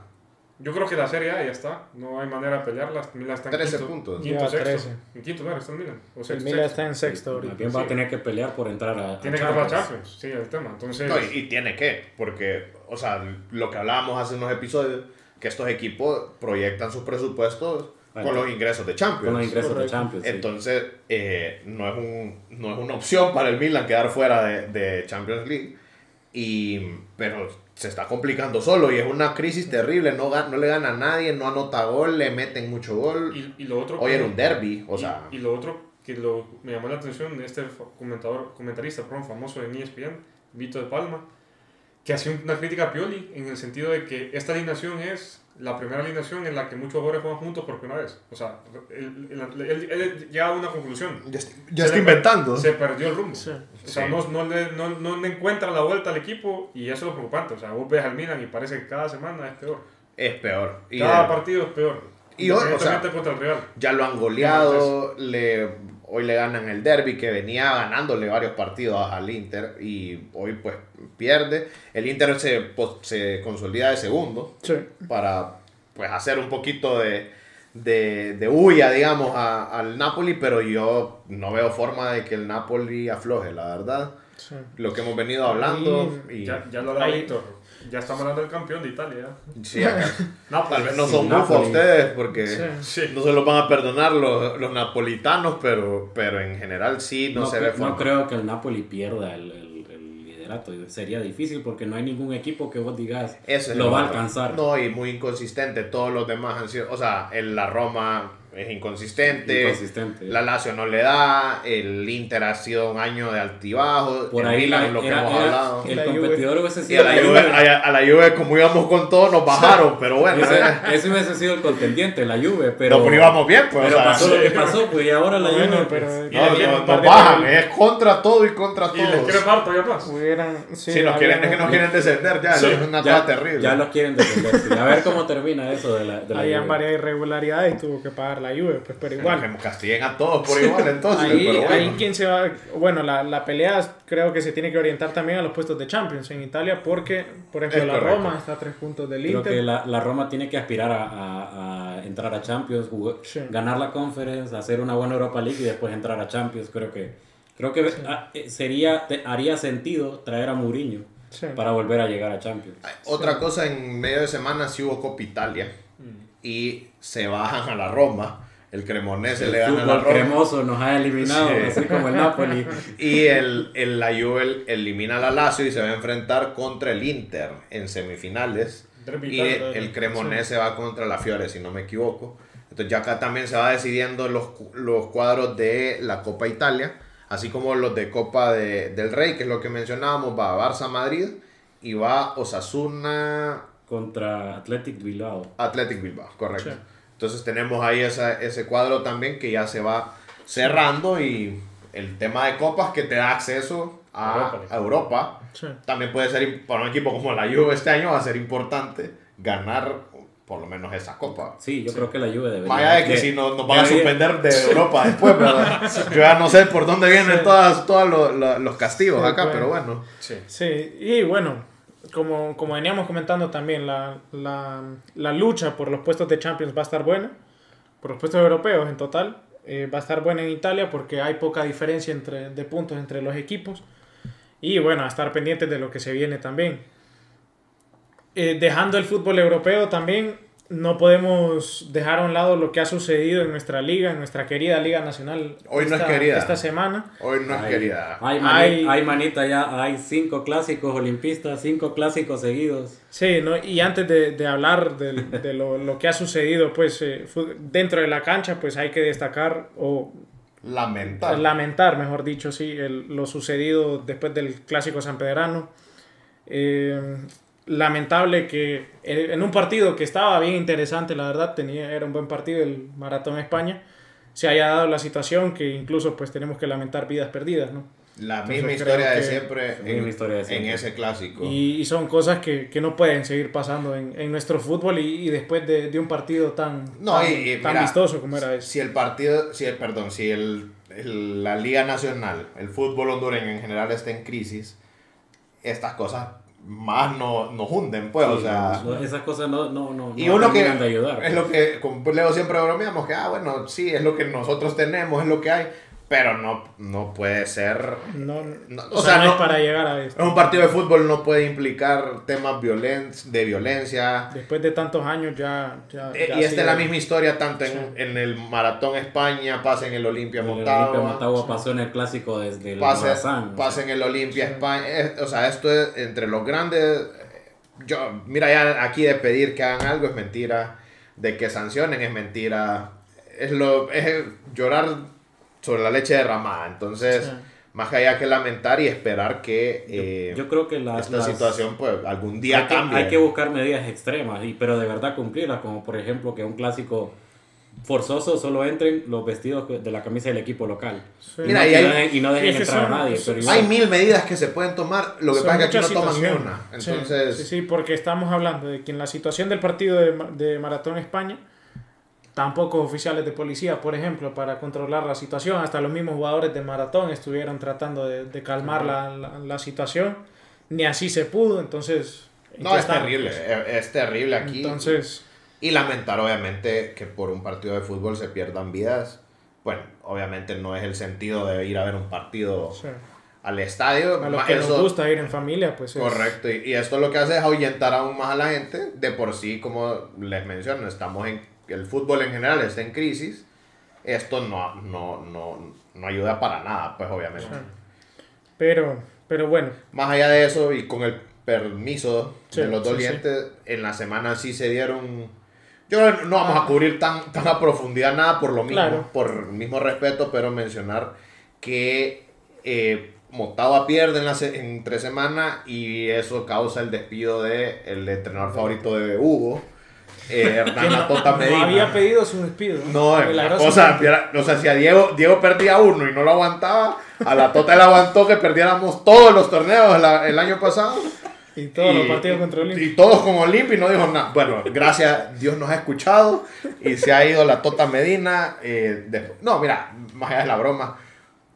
Yo creo que la Serie A ya está. No hay manera de pelearla. El Milan está en 13 quinto, puntos. Quinto, Lleva sexto. 13. En quinto lugar está el Milan. O El sexto, Milan sexto. está en sexto ahorita. También va a tener que pelear por entrar a, a Tiene que entrar a Champions. Sí, el tema. Entonces. No, y, y tiene que, porque, o sea, lo que hablábamos hace unos episodios, que estos equipos proyectan sus presupuestos Bueno, con los ingresos de Champions. Con los ingresos de. Champions. sí. Entonces, eh, no, es un, no es una opción para el Milan quedar fuera de, de Champions League. Y, pero se está complicando solo y es una crisis terrible. No, no le gana a nadie, no anota gol, le meten mucho gol. Y, y lo otro. Hoy que- era un derby, o y- sea. Y, lo otro que lo, me llamó la atención de este comentador, comentarista perdón, famoso en ESPN, Vito de Palma, que hacía una crítica a Pioli en el sentido de que esta alineación es la primera alineación en la que muchos jugadores juegan juntos por primera vez. O sea, él, él, él- él llega a una conclusión. Ya, le- inventando. Se perdió el rumbo. Sí. O sea, Sí. no, no, le, no, no le encuentra la vuelta al equipo y eso es lo preocupante. O sea, vos ves al Milan y parece que cada semana es peor. Es peor. Y, Cada partido es peor. y hoy, o sea, contra el Real. ya lo han goleado, le, hoy le ganan el derby que venía ganándole varios partidos al Inter y hoy pues pierde. El Inter se, se consolida de segundo Sí. para pues hacer un poquito de, de, de huya, digamos, a- al Napoli, pero yo no veo forma de que el Napoli afloje, la verdad. sí. Lo que hemos venido hablando y... Ya, ya lo Ahí- Víctor. Ya estamos hablando del campeón de Italia. sí, acá- tal vez no son bufos ustedes porque... Sí. No se los van a perdonar los, los napolitanos, pero, pero en general sí no, no, se ve no creo que el Napoli pierda el, el- el liderato. Sería difícil porque no hay ningún equipo que vos digas Ese es lo el va a alcanzar. No, y muy inconsistente. Todos los demás han sido. O sea, el, la Roma es inconsistente. Inconsistente. La Lazio no le da. El Inter ha sido un año de altibajo. Por el ahí Milan, la- lo que era- hemos era- hablado. el La competidor hubiese Y sido a la, Juve, a, a la Juve, como íbamos con todo, nos bajaron. Pero bueno, Ese, eh. ese hubiese sido el contendiente, la Juve, pero, no, pero íbamos bien, pues. pero o sea, pasó lo que pasó, pues y ahora la Bueno, Juve. pero- pues, Y no, nos de bajan. goles. Es contra todo y contra Y les dar todavía más. Hubieran, sí, Sí, nos quieren, es que nos quieren descender ya. Sí, es una cosa terrible. ya los quieren defender. sí. A ver cómo termina eso de la, Habían varias irregularidades y tuvo que pagar la Juve, pues, pero Igual. Que castiguen a todos por igual, entonces. Ahí, pero bueno. ahí quién se va, bueno, la, la pelea creo que se tiene que orientar también a los puestos de Champions en Italia porque, por ejemplo, Es la correcto. Roma está a tres puntos del Creo Inter. que la, la Roma tiene que aspirar a, a- a entrar a Champions, jugar- Sí. ganar la Conference, hacer una buena Europa League y después entrar a Champions. Creo que creo que ah, eh, sería te- haría sentido traer a Mourinho Sí. para volver a llegar a Champions. Otra cosa, en medio de semana sí hubo Copa Italia y se bajan a la Roma. El Cremonese le El gana a la Roma. cremoso nos ha eliminado, Sí. así como el Napoli. [laughs] Y el, el, la Juve elimina a la Lazio y se va a enfrentar contra el Inter en semifinales. Y el Cremonese va contra la Fiore, si no me equivoco. Entonces ya acá también se va decidiendo los, los cuadros de la Copa Italia, así como los de Copa de- del Rey, que es lo que mencionábamos, va Barça Madrid y va Osasuna Contra Athletic Bilbao. Athletic Bilbao, correcto. Sí. Entonces tenemos ahí esa- ese cuadro también que ya se va cerrando y el tema de copas que te da acceso a Europa. a Europa. Sí. También puede ser, para un equipo como la Juve este año, va a ser importante ganar por lo menos esa copa. Sí, yo creo que la Juve debería. Allá de que si nos, nos van a suspender de Europa después, ¿verdad? [laughs] Yo ya no sé por dónde vienen todas, todos los, los- los castigos Sí, acá, bueno. pero bueno. Sí. Sí, y bueno, como, como veníamos comentando también, la, la, la lucha por los puestos de Champions va a estar buena, por los puestos europeos en total, eh, va a estar buena en Italia porque hay poca diferencia entre, de puntos entre los equipos. Y bueno, a estar pendientes de lo que se viene también. Eh, dejando el fútbol europeo también, no podemos dejar a un lado lo que ha sucedido en nuestra liga, en nuestra querida Liga Nacional. Hoy no es esta- querida. Esta semana. Hoy no es Ay, querida. Hay, mani- Hay- hay manita ya, hay cinco clásicos olimpistas, cinco clásicos seguidos. Sí, ¿no? y antes de, de hablar del- de, lo, lo que ha sucedido pues, eh, dentro de la cancha, pues hay que destacar o Lamentable. lamentar, mejor dicho, sí, el- lo sucedido después del clásico sanpedrano. Eh, lamentable que en en un partido que estaba bien interesante, la verdad, tenía, era un buen partido el Maratón España, se haya dado la situación que incluso pues tenemos que lamentar vidas perdidas, ¿no? La Entonces, misma historia de siempre, en, misma historia de en siempre. ese clásico. Y, y son cosas que, que no pueden seguir pasando en, en nuestro fútbol y, y después de, de un partido tan, No, tan, y- y tan mira, vistoso como era ese. Si el partido, si el, perdón, si el, el- la Liga Nacional, el fútbol hondureño en general está en crisis, estas cosas más no- nos hunden, pues, o sea... no, esas cosas no, no, no, Y no uno que de ayudar. es lo que con Leo siempre bromeamos que ah bueno sí es lo que nosotros tenemos es lo que hay pero no no puede ser No, No, o, sea, no, es para llegar a esto. un partido de fútbol no puede implicar temas violen de violencia Después de tantos años ya... ya, Eh, ya y esta es la misma historia tanto en, Sí. en el maratón España pasa en el Olimpia El Motagua Olimpia Motagua pasó en el clásico desde el pasa, Morazán. pasa en el Olimpia Sí. España Es- o sea esto es entre los grandes eh, yo mira ya aquí de pedir que hagan algo es mentira de que sancionen es mentira es lo es llorar sobre la leche derramada entonces Sí. más que allá que lamentar y esperar que eh, Yo creo que la, esta las- situación pues algún día hay que, cambie hay que buscar medidas extremas, y, pero de verdad cumplirlas, como por ejemplo que un clásico forzoso solo entren los vestidos de la camisa del equipo local. Sí. Mira, y, y no hay- dejen, y no dejen es que entrar son- a nadie. Pero hay mil medidas que se pueden tomar lo que pasa es que aquí no toman una Sí, entonces Sí, sí, porque estamos hablando de que en la situación del partido de, de Maratón España, tampoco oficiales de policía, por ejemplo, para controlar la situación. Hasta los mismos jugadores de Maratón estuvieron tratando de, de calmar la, la- la situación. Ni así se pudo, entonces... ¿en no es estamos? terrible es, es terrible aquí Entonces, Y lamentar obviamente que por un partido de fútbol se pierdan vidas. Bueno, obviamente no es el sentido de ir a ver un partido sí. al estadio. a los que eso- nos gusta ir en familia, pues es- Correcto, y, y esto lo que hace es ahuyentar aún más a la gente. De por sí, como les menciono, estamos en el fútbol en general está en crisis. Esto no, no, no, no ayuda para nada, pues obviamente. Pero, pero bueno, Más allá de eso, y con el permiso Sí, de los sí, dolientes, en la semana sí se dieron. Yo no vamos a cubrir tan, tan a profundidad nada por lo mismo, Claro. por el mismo respeto, pero mencionar que eh, Motagua pierde en la se- entre semana y eso causa el despido de el entrenador favorito de Hugo, eh, Hernán Matota no Medina. había pedido su despido. No, la Milagrosamente. cosa, era- o sea, si a Diego, Diego perdía uno y no lo aguantaba, a la Tota le aguantó que perdiéramos todos los torneos la- el año pasado. [laughs] Y todos los Y- partidos contra Olimpia. Y todos con Olimpia y no dijo nada. Bueno, gracias, Dios nos ha escuchado y se ha ido la Tota Medina. eh, de- no, mira, más allá de la broma,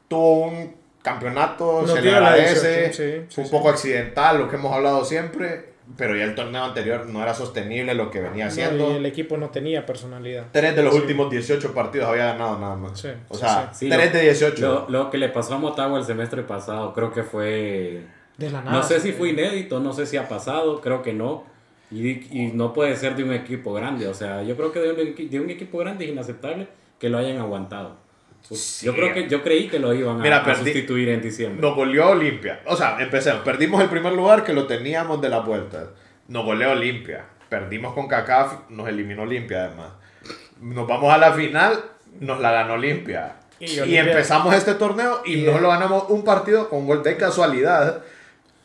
tuvo un campeonato, Nos se le agradece, 18, sí, fue sí, un sí. poco accidental, lo que hemos hablado siempre, pero ya el torneo anterior no era sostenible lo que venía No, haciendo. y el equipo no tenía personalidad. Tres de los Sí. últimos 18 partidos había ganado nada más. Sí, o sea, Sí, tres lo- de 18. Lo, lo que le pasó a Motagua el semestre pasado, creo que fue. De la nada. No sé si fue inédito, no sé si ha pasado, creo que no. Y, y no puede ser de un equipo grande. O sea, yo creo que de un, de un equipo grande es inaceptable que lo hayan aguantado. Sí. Yo creo que yo creí que lo iban a, Mira, a sustituir en diciembre. Nos goleó Olimpia. O sea, empecemos. Perdimos el primer lugar que lo teníamos de la vuelta. Nos goleó Olimpia. Perdimos con CACAF, nos eliminó Olimpia además. Nos vamos a la final, nos la ganó Olimpia. Y Y, empezamos este torneo y, y- no lo ganamos un partido con gol de casualidad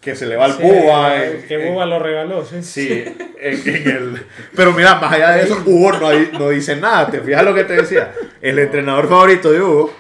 que se le va al Sí, Cuba. en- que Buba lo regaló, sí. Sí, en, en el... Pero mira, más allá de eso, Hugo no, no dice nada. ¿Te fijas lo que te decía? El entrenador favorito de Hugo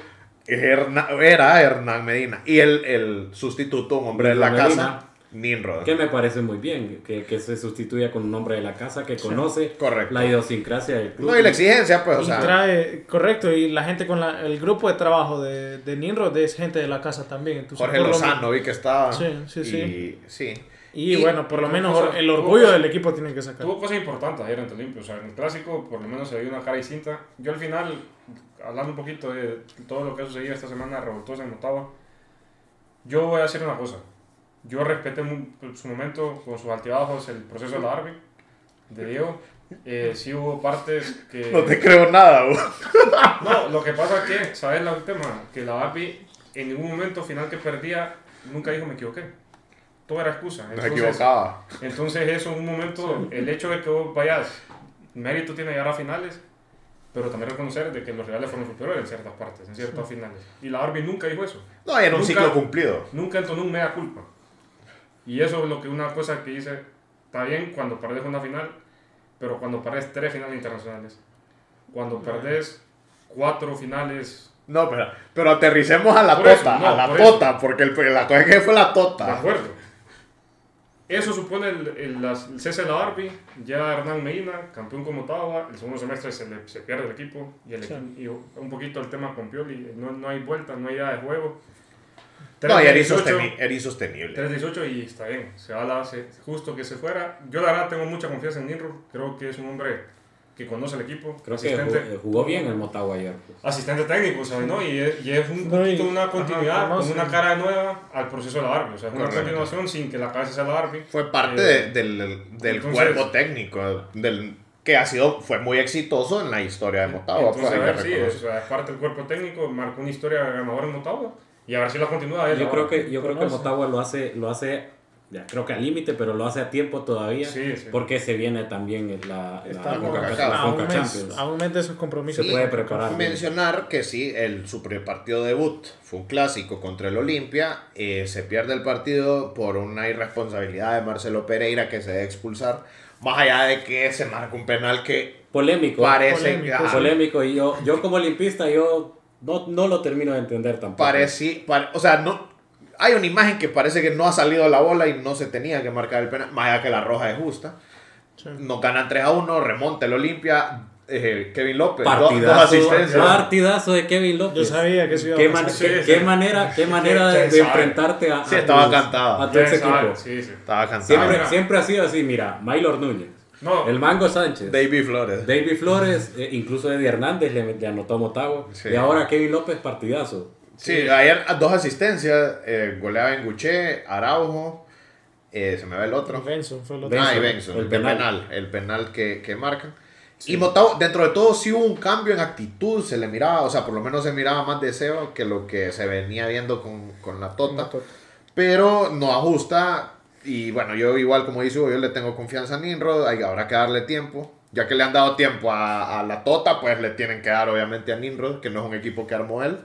es era Hernán Medina. Y el, el sustituto, un hombre de la Medina. casa, Ninrod. Que me parece muy bien que, que se sustituya con un hombre de la casa que conoce correcto. la idiosincrasia del club. No, y la exigencia, pues, o sea... trae, correcto, y la gente con la, el grupo de trabajo de, de Ninrod es gente de la casa también. Entonces, Jorge Lozano, vi que estaba... Sí, sí, y, sí. Y, Y- bueno, por lo menos cosas- el orgullo cosas- del equipo tiene que sacar. Tuvo cosas importantes ayer ante Olimpia. O sea, en el clásico, por lo menos se dio una cara distinta. Yo al final, hablando un poquito de todo lo que ha sucedido esta semana revoltosa en Motagua, yo voy a decir una cosa. Yo respeté en su momento, con sus altibajos, el proceso de la Arby, de Diego. Eh, sí hubo partes que... No te creo nada, Hugo. [laughs] No, lo que pasa es que, ¿sabes el tema? Que la Arby en ningún momento final que perdía, nunca dijo me equivoqué. Todo era excusa. Entonces, equivocaba. entonces eso en un momento, el hecho de que vos vayas, mérito tiene llegar a finales, pero también reconocer de que los reales fueron superiores en ciertas partes, en ciertas finales. Y la Arby nunca dijo eso. No, era un Nunca- ciclo cumplido. Nunca entonó un mea culpa. Y eso es lo que una cosa que dice, está bien cuando perdés una final, pero cuando perdés tres finales internacionales, cuando perdés cuatro finales. No, pero, pero aterricemos a la Por eso, tota, no, a la por tota, porque el, la cosa es que fue la De tota. acuerdo. Eso supone el, el, el cese de la Arby, ya Hernán Medina, campeón con Motagua, el segundo semestre se, le, se pierde el equipo y, el Sí. y un poquito el tema con Pioli, no, no hay vuelta, no hay idea de juego. No, y era 3-18, insosteni- era insostenible. 3-18 y está bien, se va a la, se- justo que se fuera. Yo la verdad tengo mucha confianza en Ninro, creo que es un hombre que conoce el equipo, Creo que asistente, jugó, jugó bien el Motagua ayer. pues. asistente técnico, ¿sabes? ¿no? Y, es, y es un No, poquito una ajá, continuidad, con conoce. una cara nueva al proceso de la Arby, o sea, es una Correcto. continuación sin que la cabeza sea la Arby. Fue parte Eh, de- del, del entonces- cuerpo técnico, del, que ha sido, fue muy exitoso en la historia de Motagua. pues, Entonces, que ver, sí, es, o sea, es parte del cuerpo técnico, marcó una historia ganadora en Motagua y a ver si la continúa. Yo creo que, yo creo que. Motagua lo hace, lo hace ya, creo que al límite, pero lo hace a tiempo todavía. Sí, sí. Porque se viene también la, la, Está la con Conca- Cacao. la a, un Conca mes, Champions. a un mes de esos compromisos. Se puede preparar. Mencionar que sí, el, su primer partido debut fue un clásico contra el Olimpia. eh, se pierde el partido por una irresponsabilidad de Marcelo Pereira que se debe expulsar. Más allá de que se marca un penal que Polémico. parece. Polémico, ah, Polémico. Y yo, yo como olimpista, yo no, no lo termino de entender tampoco. pareci- pare- o sea, no. Hay una imagen que parece que no ha salido la bola y no se tenía que marcar el penal. Más allá que la roja es justa. Sí. Nos ganan 3 a 1, remonta el Olimpia. eh, Kevin López, do- dos Partidazo, asistencias. partidazo de Kevin López. Yo sabía que eso iba a ¿Qué, pasar. man- Sí, qué- sí. qué manera, qué manera de, ¿Quién de enfrentarte a, Sí, a estaba tus- cantado. a tu Ya ex sabe, equipo. Sí, sí. Estaba cansado. Siempre, siempre ha sido así, mira, Maylor Núñez, No, el Mango Sánchez, David Flores. David Flores, eh, incluso Eddie Hernández le, le anotó a Motagua. Sí. Y ahora Kevin López, partidazo. Sí, ayer dos asistencias, eh, goleaba en Guché, Araujo, eh, se me ve el otro. Benson fue el otro. Ah, y Benson, el el penal. penal, el penal que, que marcan. Y Motagua, dentro de todo, sí hubo un cambio en actitud, se le miraba, o sea, por lo menos se miraba más deseo que lo que se venía viendo con, con la Tota. Tota. Pero no ajusta, y bueno, yo igual como dice Hugo, yo le tengo confianza a Ninro, hay, habrá que darle tiempo. Ya que le han dado tiempo a, a la Tota, pues le tienen que dar obviamente a Ninro, que no es un equipo que armó él.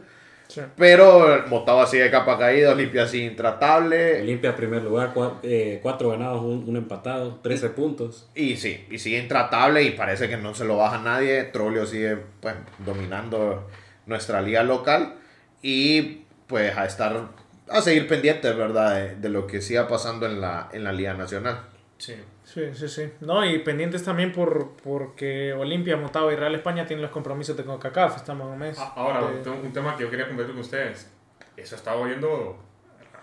Sí. Pero Motagua sigue capa caída, Olimpia sigue intratable. Limpia primer lugar, eh, cuatro ganados, un, un empatado, 13 puntos. Y sí, y sigue intratable y parece que no se lo baja nadie. Trolio sigue pues, dominando nuestra liga local. Y pues a estar, a seguir pendientes, ¿verdad? De, de lo que siga pasando en la, en la liga nacional. sí. Sí, sí, sí. No, y pendientes también por porque Olimpia, Motagua y Real España tienen los compromisos de CONCACAF. Estamos a un mes. Ahora, de- tengo un tema que yo quería compartir con ustedes. Eso estaba yendo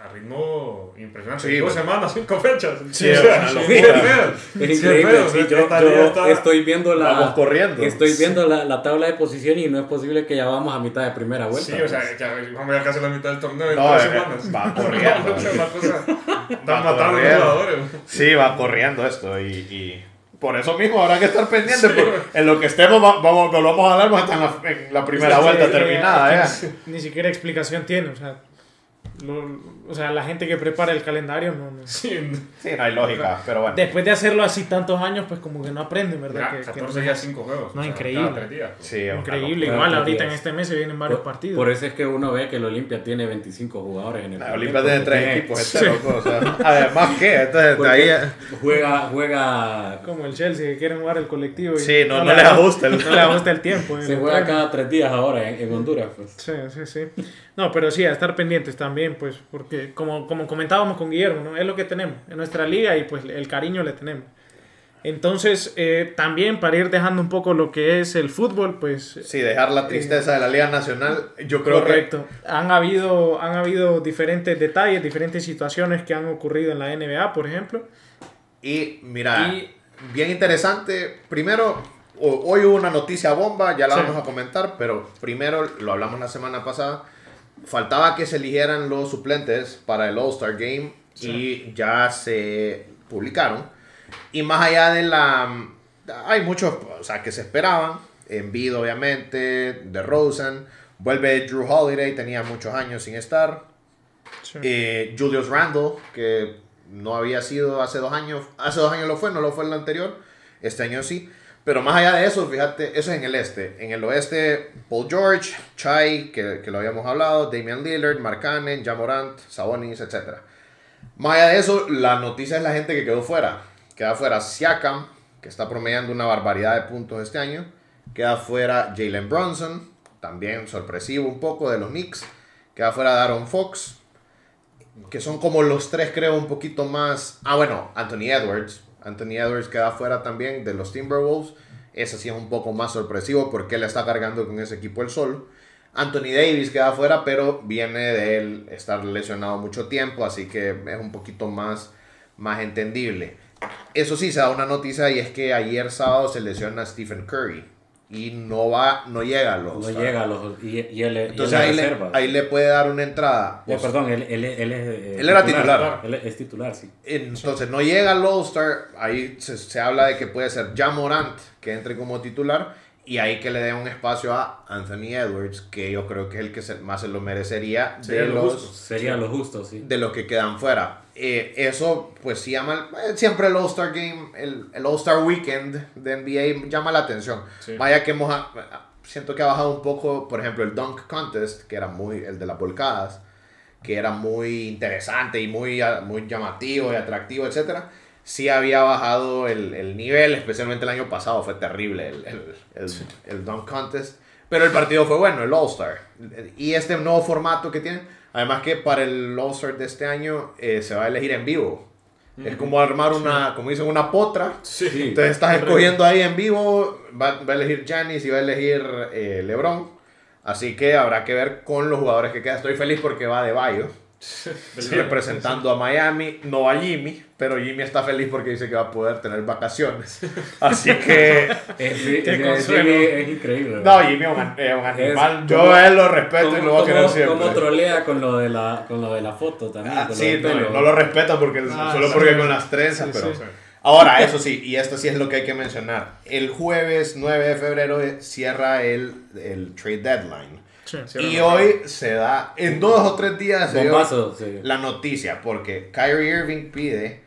a ritmo impresionante. Sí, Dos bueno. semanas, cinco fechas. Sí, O sea, sí. Es Sí, increíble, sí, yo, yo está- estoy viendo la Vamos corriendo. estoy viendo la, la tabla de posición y no es posible que ya vamos a mitad de primera vuelta. Sí, o sea, pues. ya vamos ya casi a la mitad del torneo en No, eh, semanas. va corriendo. Va Están matando a jugadores. Sí, va corriendo esto y, y por eso mismo habrá que estar pendientes. porque en lo que estemos, va- vamos, nos vamos a dar hasta en la, en la primera Sí, vuelta eh, terminada. ¿eh? Ni siquiera explicación tiene. O sea, lo- o sea, la gente que prepara el calendario no, no- Sí, [laughs] Sí, no hay lógica, pero bueno. Después de hacerlo así tantos años, pues como que no aprenden, ¿verdad? ya, Que- que 14 no- días, 5 juegos. No, o sea, increíble. días. Sí, es una Increíble. Igual ahorita en este mes se vienen varios por, partidos. por eso es que uno ve que el Olimpia tiene 25 jugadores en el La Olimpia tiene porque tres tiene- equipos, [laughs] este loco, o sea, además que, entonces porque ahí, juega, juega, Como el Chelsea que quieren jugar el colectivo. Y Sí, no- no le les ajusta el- No le ajusta el tiempo. se el juega cada tres días ahora en, en Honduras. Pues. Sí, sí, sí. No, pero sí, a estar pendientes también, pues, porque como, como comentábamos con Guillermo, ¿no? Es lo que tenemos en nuestra liga y pues el cariño le tenemos. Entonces, eh, también para ir dejando un poco lo que es el fútbol, pues... sí, dejar la tristeza de la Liga Nacional, yo creo Correcto. Han habido, han habido diferentes detalles, diferentes situaciones que han ocurrido en la NBA, por ejemplo. que, y mira, Y- bien interesante, primero, ho- hoy hubo una noticia bomba, ya la Sí. vamos a comentar, pero primero, lo hablamos la semana pasada, faltaba que se eligieran los suplentes para el All-Star Game y ya se publicaron. Y más allá de la... Hay muchos, o sea, que se esperaban. Envid, obviamente, de Rosen. Vuelve Drew Holiday, tenía muchos años sin estar. Sí. Eh, Julius Randle, que no había sido hace dos años. Hace dos años lo fue, no lo fue el anterior. Este año sí. Pero más allá de eso, fíjate, eso es en el este. En el oeste, Paul George, Chai, que, que lo habíamos hablado, Damian Lillard, Mark Cannon, Jamorant, Sabonis, etc. Más allá de eso, la noticia es la gente que quedó fuera. Queda fuera Siakam, que está promediando una barbaridad de puntos este año. Queda fuera Jalen Bronson, también sorpresivo un poco de los Knicks. Queda fuera de Aaron Fox, que son como los tres, creo, un poquito más. Ah, bueno, Anthony Edwards. Anthony Edwards queda fuera también de los Timberwolves. Ese sí es un poco más sorpresivo porque él está cargando con ese equipo el sol. Anthony Davis queda fuera, pero viene de él estar lesionado mucho tiempo, así que es un poquito más, más entendible. Eso sí, se da una noticia y es que ayer sábado se lesiona Stephen Curry y no va, no llega a los. No llega a los. Y, y él, Entonces ahí, le, ahí le puede dar una entrada. Ya, perdón, él, él, él es. Eh, él era titular. Él es titular, sí. Entonces no llega al All-Star. Ahí se, se, habla de que puede ser Ja Morant que entre como titular. Y ahí que le dé un espacio a Anthony Edwards, que yo creo que es el que más se lo merecería. Sería de lo los, justo. Sería lo justo, sí. De los que quedan fuera. Eh, eso, pues sí llama. Eh, siempre el All-Star Game, el, el All-Star Weekend de NBA llama la atención. Sí. Vaya que hemos. Siento que ha bajado un poco, por ejemplo, el Dunk Contest, que era muy. El de las volcadas, que era muy interesante y muy, muy llamativo y atractivo, etcétera sí había bajado el, el, nivel, especialmente el año pasado, fue terrible el, el, el, el Dunk Contest. Pero el partido fue bueno, el All-Star. Y este nuevo formato que tienen, además que para el All-Star de este año eh, se va a elegir en vivo. Es como armar una, sí. como dicen, una potra. Sí. Entonces estás escogiendo ahí en vivo, va, va a elegir Giannis y va a elegir eh, LeBron. Así que habrá que ver con los jugadores que quedan. Estoy feliz porque va de Bayo. [laughs] representando a Miami, no a Jimmy, pero Jimmy está feliz porque dice que va a poder tener vacaciones. [laughs] Así que. es, [laughs] es, Jimmy es increíble. No, Jimmy es un, es un animal. Es, Yo como, él lo respeto como, y lo voy a querer siempre. Como trolea con lo de la, con lo de la foto también. Ah, sí, no, no, lo respeta porque, ah, solo porque sí, con las trenzas, sí, pero. Sí, Ahora, eso sí, y esto sí es lo que hay que mencionar. El jueves 9 de febrero cierra el, el trade deadline. Sí, y hoy se da, en dos o tres días se Bombazo, sí. la noticia, porque Kyrie Irving pide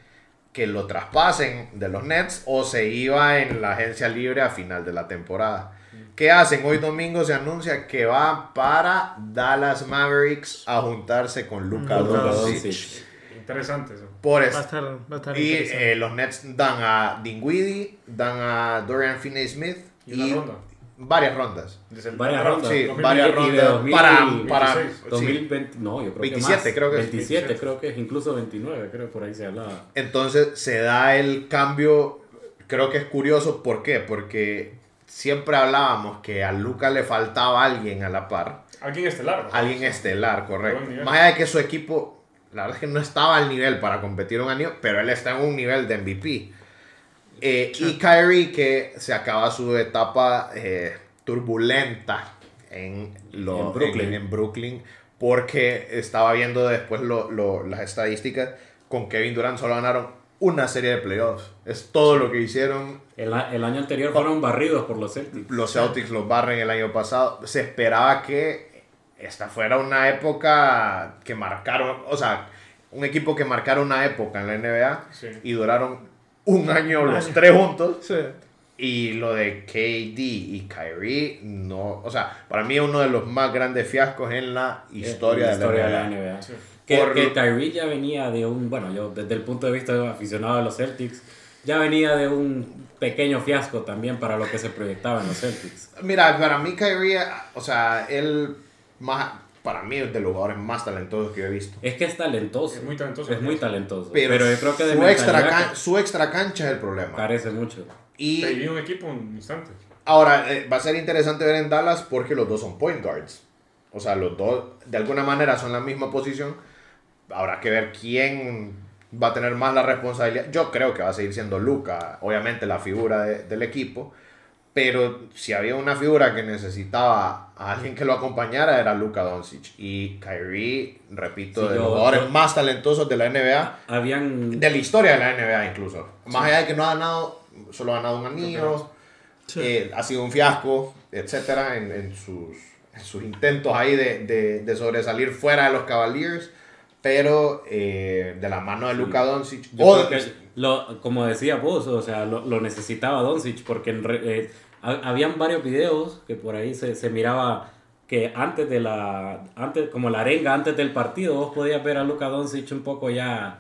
que lo traspasen de los Nets o se iba en la agencia libre a final de la temporada. ¿Qué hacen? Hoy domingo se anuncia que va para Dallas Mavericks a juntarse con Luka Doncic. Interesante eso. Por eso. Va a estar, va a estar y eh, los Nets dan a Dinwiddie, dan a Dorian Finney-Smith y, una ronda varias rondas. Varias rondas. Sí, varias rondas. 2000, para, 26, para sí. 2020, no, yo creo 27 que más. creo que 27 es. creo que es, incluso 29, creo que por ahí se hablaba. Entonces se da el cambio, creo que es curioso, ¿por qué? Porque siempre hablábamos que a Luca le faltaba alguien a la par. Alguien estelar. ¿no? Alguien estelar, correcto. Más allá de que su equipo, la verdad es que no estaba al nivel para competir un año, pero él está en un nivel de MVP. Eh, y Kyrie, que se acaba su etapa eh, turbulenta en, lo, en, Brooklyn. En, en, Brooklyn, porque estaba viendo después lo, lo, las estadísticas. Con Kevin Durant solo ganaron una serie de playoffs. Es todo lo que hicieron. El, el año anterior fueron barridos por los Celtics. Los Celtics los barren el año pasado. Se esperaba que esta fuera una época que marcaron, o sea, un equipo que marcara una época en la NBA Sí. y duraron un año los tres juntos. Sí. Y lo de KD y Kyrie, no. O sea, para mí es uno de los más grandes fiascos en la historia, la historia de, la de la NBA. Sí. Que, Por- que Kyrie ya venía de un, bueno, yo desde el punto de vista de aficionado a los Celtics, ya venía de un pequeño fiasco también para lo que se proyectaba en los Celtics. Mira, para mí Kyrie, o sea, él más. Para mí es de los jugadores más talentosos que yo he visto. Es que es talentoso. Es muy talentoso. Es muy talentoso. Pero, Pero, yo creo que de su, extra can- su extra cancha es el problema. carece mucho. Y dividió un equipo en un instante. Ahora, eh, va a ser interesante ver en Dallas porque los dos son point guards. O sea, los dos de alguna manera son la misma posición. Habrá que ver quién va a tener más la responsabilidad. Yo creo que va a seguir siendo Luca, obviamente la figura de- del equipo. Pero si había una figura que necesitaba a alguien que lo acompañara era Luca Doncic. Y Kyrie, repito, Sí, de yo- los jugadores yo- más talentosos de la NBA. Habían... De la historia de la NBA incluso. Más allá de que no ha ganado, solo ha ganado un anillo. Sí. Eh, ha sido un fiasco, etcétera, en, en sus, en sus intentos ahí de, de, de sobresalir fuera de los Cavaliers, pero eh, de la mano de Luka Doncic. Yo o- creo que lo, como decía vos, o sea, lo, lo necesitaba Doncic porque en re- eh, habían varios videos que por ahí se, se miraba que antes de la antes como la arenga antes del partido vos podías ver a Luka Doncic un poco ya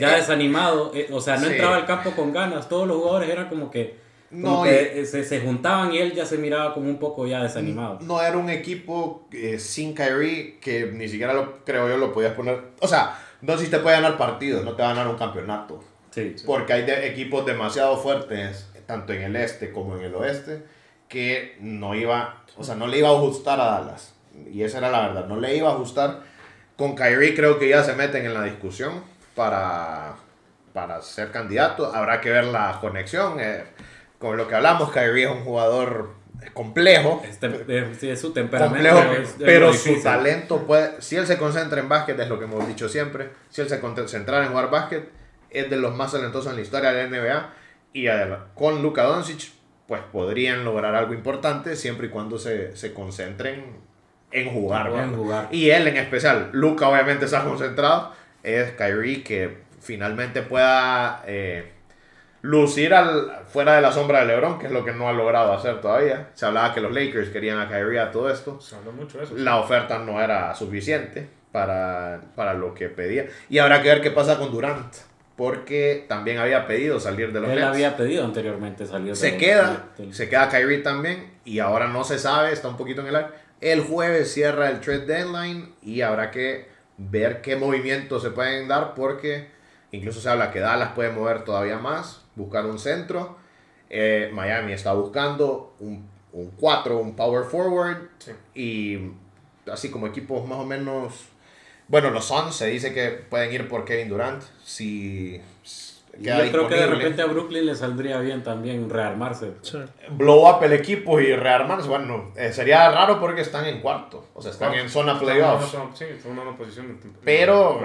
ya desanimado, eh, o sea, no sí. entraba al campo con ganas, todos los jugadores eran como que no, que se, se, juntaban y él ya se miraba como un poco ya desanimado. No era un equipo eh, sin Kyrie que ni siquiera lo creo yo lo podías poner. O sea, no si te puede ganar partidos, no te va a ganar un campeonato. Sí, Porque hay equipos demasiado fuertes, tanto en el este como en el oeste, que no iba, o sea, no le iba a ajustar a Dallas. Y esa era la verdad, no le iba a ajustar. Con Kyrie creo que ya se meten en la discusión para, para ser candidato. Habrá que ver la conexión. Eh, con lo que hablamos, Kyrie es un jugador complejo. Es, su temperamento. pero su talento puede. Si él se concentra en básquet, es lo que hemos dicho siempre. Si él se concentra en jugar básquet, es de los más talentosos en la historia de la NBA. Y con Luka Doncic, pues podrían lograr algo importante siempre y cuando se, se concentren en jugar, en jugar. Y él en especial. Luka obviamente está concentrado. Es Kyrie que finalmente pueda. Eh, lucir al, fuera de la sombra de LeBron, que es lo que no ha logrado hacer todavía. Se hablaba que los Lakers querían a Kyrie a todo esto. Se habló mucho de eso. La oferta no era suficiente para, para lo que pedía. Y habrá que ver qué pasa con Durant. Porque también había pedido salir de los Él había pedido anteriormente salir se queda, se queda Kyrie también. Y ahora no se sabe, está un poquito en el aire. El jueves cierra el trade deadline y habrá que ver qué movimientos se pueden dar porque incluso se habla que Dallas puede mover todavía más buscar un centro. Eh, Miami está buscando un, un 4, un power forward. Y así como equipos más o menos... Bueno, los Suns se dice que pueden ir por Kevin Durant. Si yo creo que de repente a Brooklyn le saldría bien también rearmarse. Blow up el equipo y rearmarse. Bueno, eh, sería raro porque están en cuarto. O sea, están en zona playoffs. Sí, una posición Pero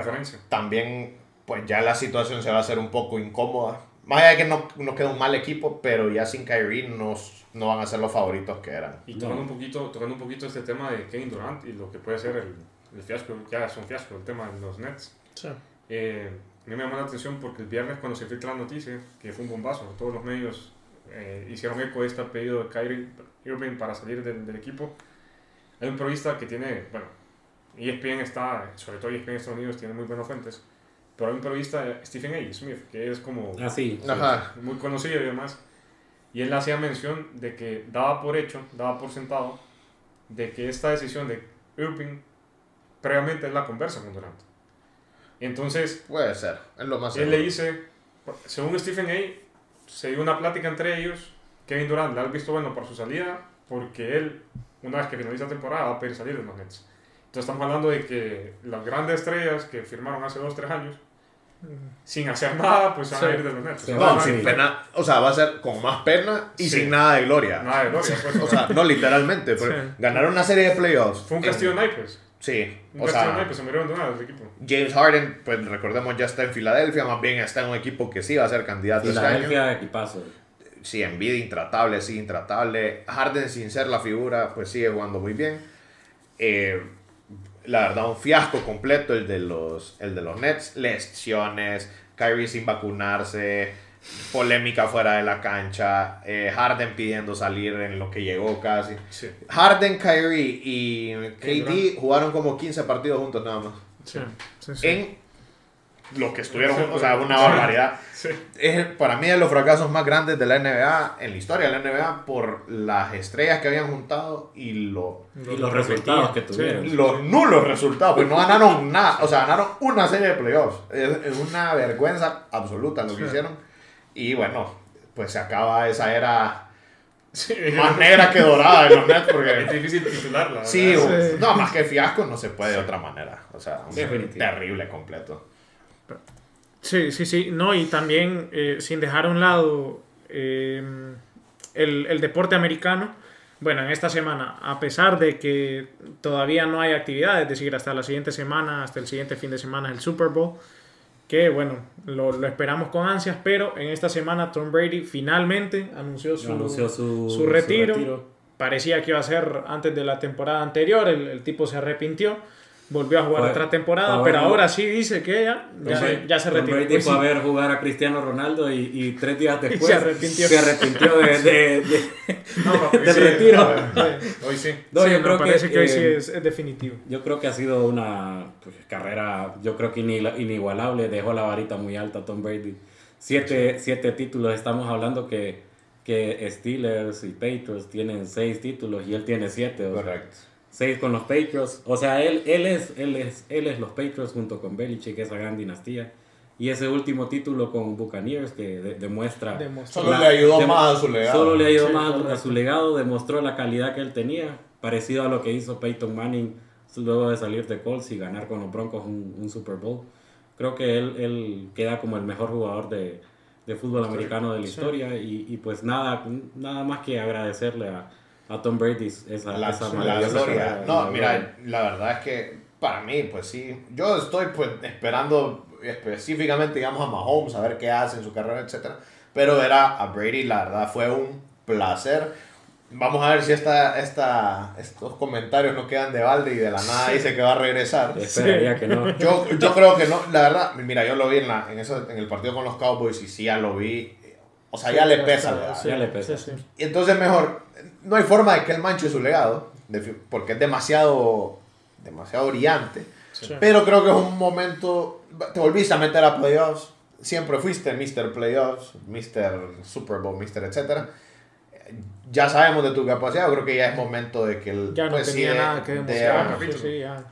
también, pues ya la situación se va a hacer un poco incómoda más allá de que no, no queda un mal equipo, pero ya sin Kyrie no van a ser los favoritos que eran. Y tocando, un poquito, tocando un poquito este tema de Kevin Durant y lo que puede ser el, el fiasco, ya es un fiasco el tema de los Nets. Sí. Eh, a mí me llamó la atención porque el viernes cuando se filtra la noticia, que fue un bombazo, todos los medios eh, hicieron eco de este pedido de Kyrie Irving para salir del, del equipo. Hay un periodista que tiene, bueno, ESPN está, sobre todo ESPN en Estados Unidos, tiene muy buenas fuentes pero hay un periodista, Stephen A. Smith, que es como ah, muy conocido y demás, y él hacía mención de que daba por hecho, daba por sentado, de que esta decisión de Irving previamente es la conversa con Durant. Entonces, puede ser, es lo más Él le dice, según Stephen A., se dio una plática entre ellos, Kevin Durant le ha visto bueno por su salida, porque él, una vez que finaliza la temporada, va a pedir salir de los Nets. Entonces estamos hablando de que las grandes estrellas que firmaron hace 2-3 años sin hacer nada, pues van a ir de los Nets. No, sin pena, o sea, va a ser con más pena y sin nada de gloria. Nada de gloria, pues. [laughs] o sea, no literalmente, pero ganar una serie de playoffs. Fue un castillo de naipes. Sí. O castillo de naipes, se murieron de nada del equipo. James Harden, pues recordemos, ya está en Filadelfia, más bien está en un equipo que sí va a ser candidato este. Filadelfia, equipazo. Sí, vida intratable, sí, intratable. Harden sin ser la figura, pues sigue jugando muy bien. Eh, la verdad, un fiasco completo el de los, el de los Nets. Lesiones, Kyrie sin vacunarse, polémica fuera de la cancha, eh, Harden pidiendo salir en lo que llegó casi. Harden, Kyrie y KD jugaron como 15 partidos juntos nada más. Sí, en los que estuvieron, o sea, una barbaridad. Es para mí de los fracasos más grandes de la NBA, en la historia de la NBA, por las estrellas que habían juntado y, lo, los resultados que tuvieron. Los nulos resultados, pues no ganaron nada, o sea, ganaron una serie de playoffs. Es, una vergüenza absoluta lo que hicieron. Y bueno, pues se acaba esa era más negra que dorada en los Nets porque es difícil titularla. Sí, no, más que fiasco no se puede de otra manera. O sea, terrible completo. Sí, sí, sí. No, y también eh, sin dejar a un lado eh, el, el, deporte americano. Bueno, en esta semana, a pesar de que todavía no hay actividad, es decir, hasta la siguiente semana, hasta el siguiente fin de semana, el Super Bowl, que bueno, lo, lo esperamos con ansias, pero en esta semana Tom Brady finalmente anunció su, anunció su, su, retiro. Parecía que iba a ser antes de la temporada anterior, el, el tipo se arrepintió volvió a jugar otra temporada, pero ahora sí dice que ya, ya, se retiró. Brady fue a ver jugar a Cristiano Ronaldo y, y tres días [laughs] después se arrepintió, se arrepintió de, de, de, [laughs] no, [laughs] del retiro. hoy sí. No, yo creo parece que, hoy sí es, es, definitivo. Yo creo que ha sido una pues, carrera, yo creo que inigualable, dejó la varita muy alta Tom Brady. Siete, siete títulos, estamos hablando que que Steelers y Patriots tienen seis títulos y él tiene siete. o sea, Correcto. seis con los Patriots. O sea, él, él, es, él, es, él es los Patriots junto con Belichick, esa gran dinastía. Y ese último título con Buccaneers que de- demuestra... Demostró. Solo la- le ayudó más a su legado. Solo le ayudó Sí, más a correcto. su legado, demostró la calidad que él tenía, parecido a lo que hizo Peyton Manning luego de salir de Colts y ganar con los Broncos un, un Super Bowl. Creo que él, él queda como el mejor jugador de, de fútbol americano de la Sí. historia y, y pues nada, nada más que agradecerle a, a Tom Brady esa, la, esa la gloria. carrera. No, La mira, gloria. la verdad es que para mí, pues sí, yo estoy pues esperando específicamente, digamos, a Mahomes, a ver qué hace en su carrera, etcétera. Pero ver a, a Brady, la verdad, fue un placer. Vamos a ver si esta, esta, estos comentarios no quedan de balde y de la nada dice que va a regresar. Esperaría que no. Yo, yo creo que no, la verdad, mira, yo lo vi en, la, en, eso, en el partido con los Cowboys y sí, ya lo vi. O sea, ya le pesa. edad. Ya le pesa. Sí, sí. Y entonces mejor, no hay forma de que él manche su legado, de- porque es demasiado, demasiado brillante. Sí. Pero creo que es un momento, te volviste a meter a playoffs, siempre fuiste Mr. Playoffs, Mr. Super Bowl, Mr. etcétera. Ya sabemos de tu capacidad, yo creo que ya es momento de que él Ya no pues, tenía sí, de- nada que de- demostrar. de- Sí, sí, ya.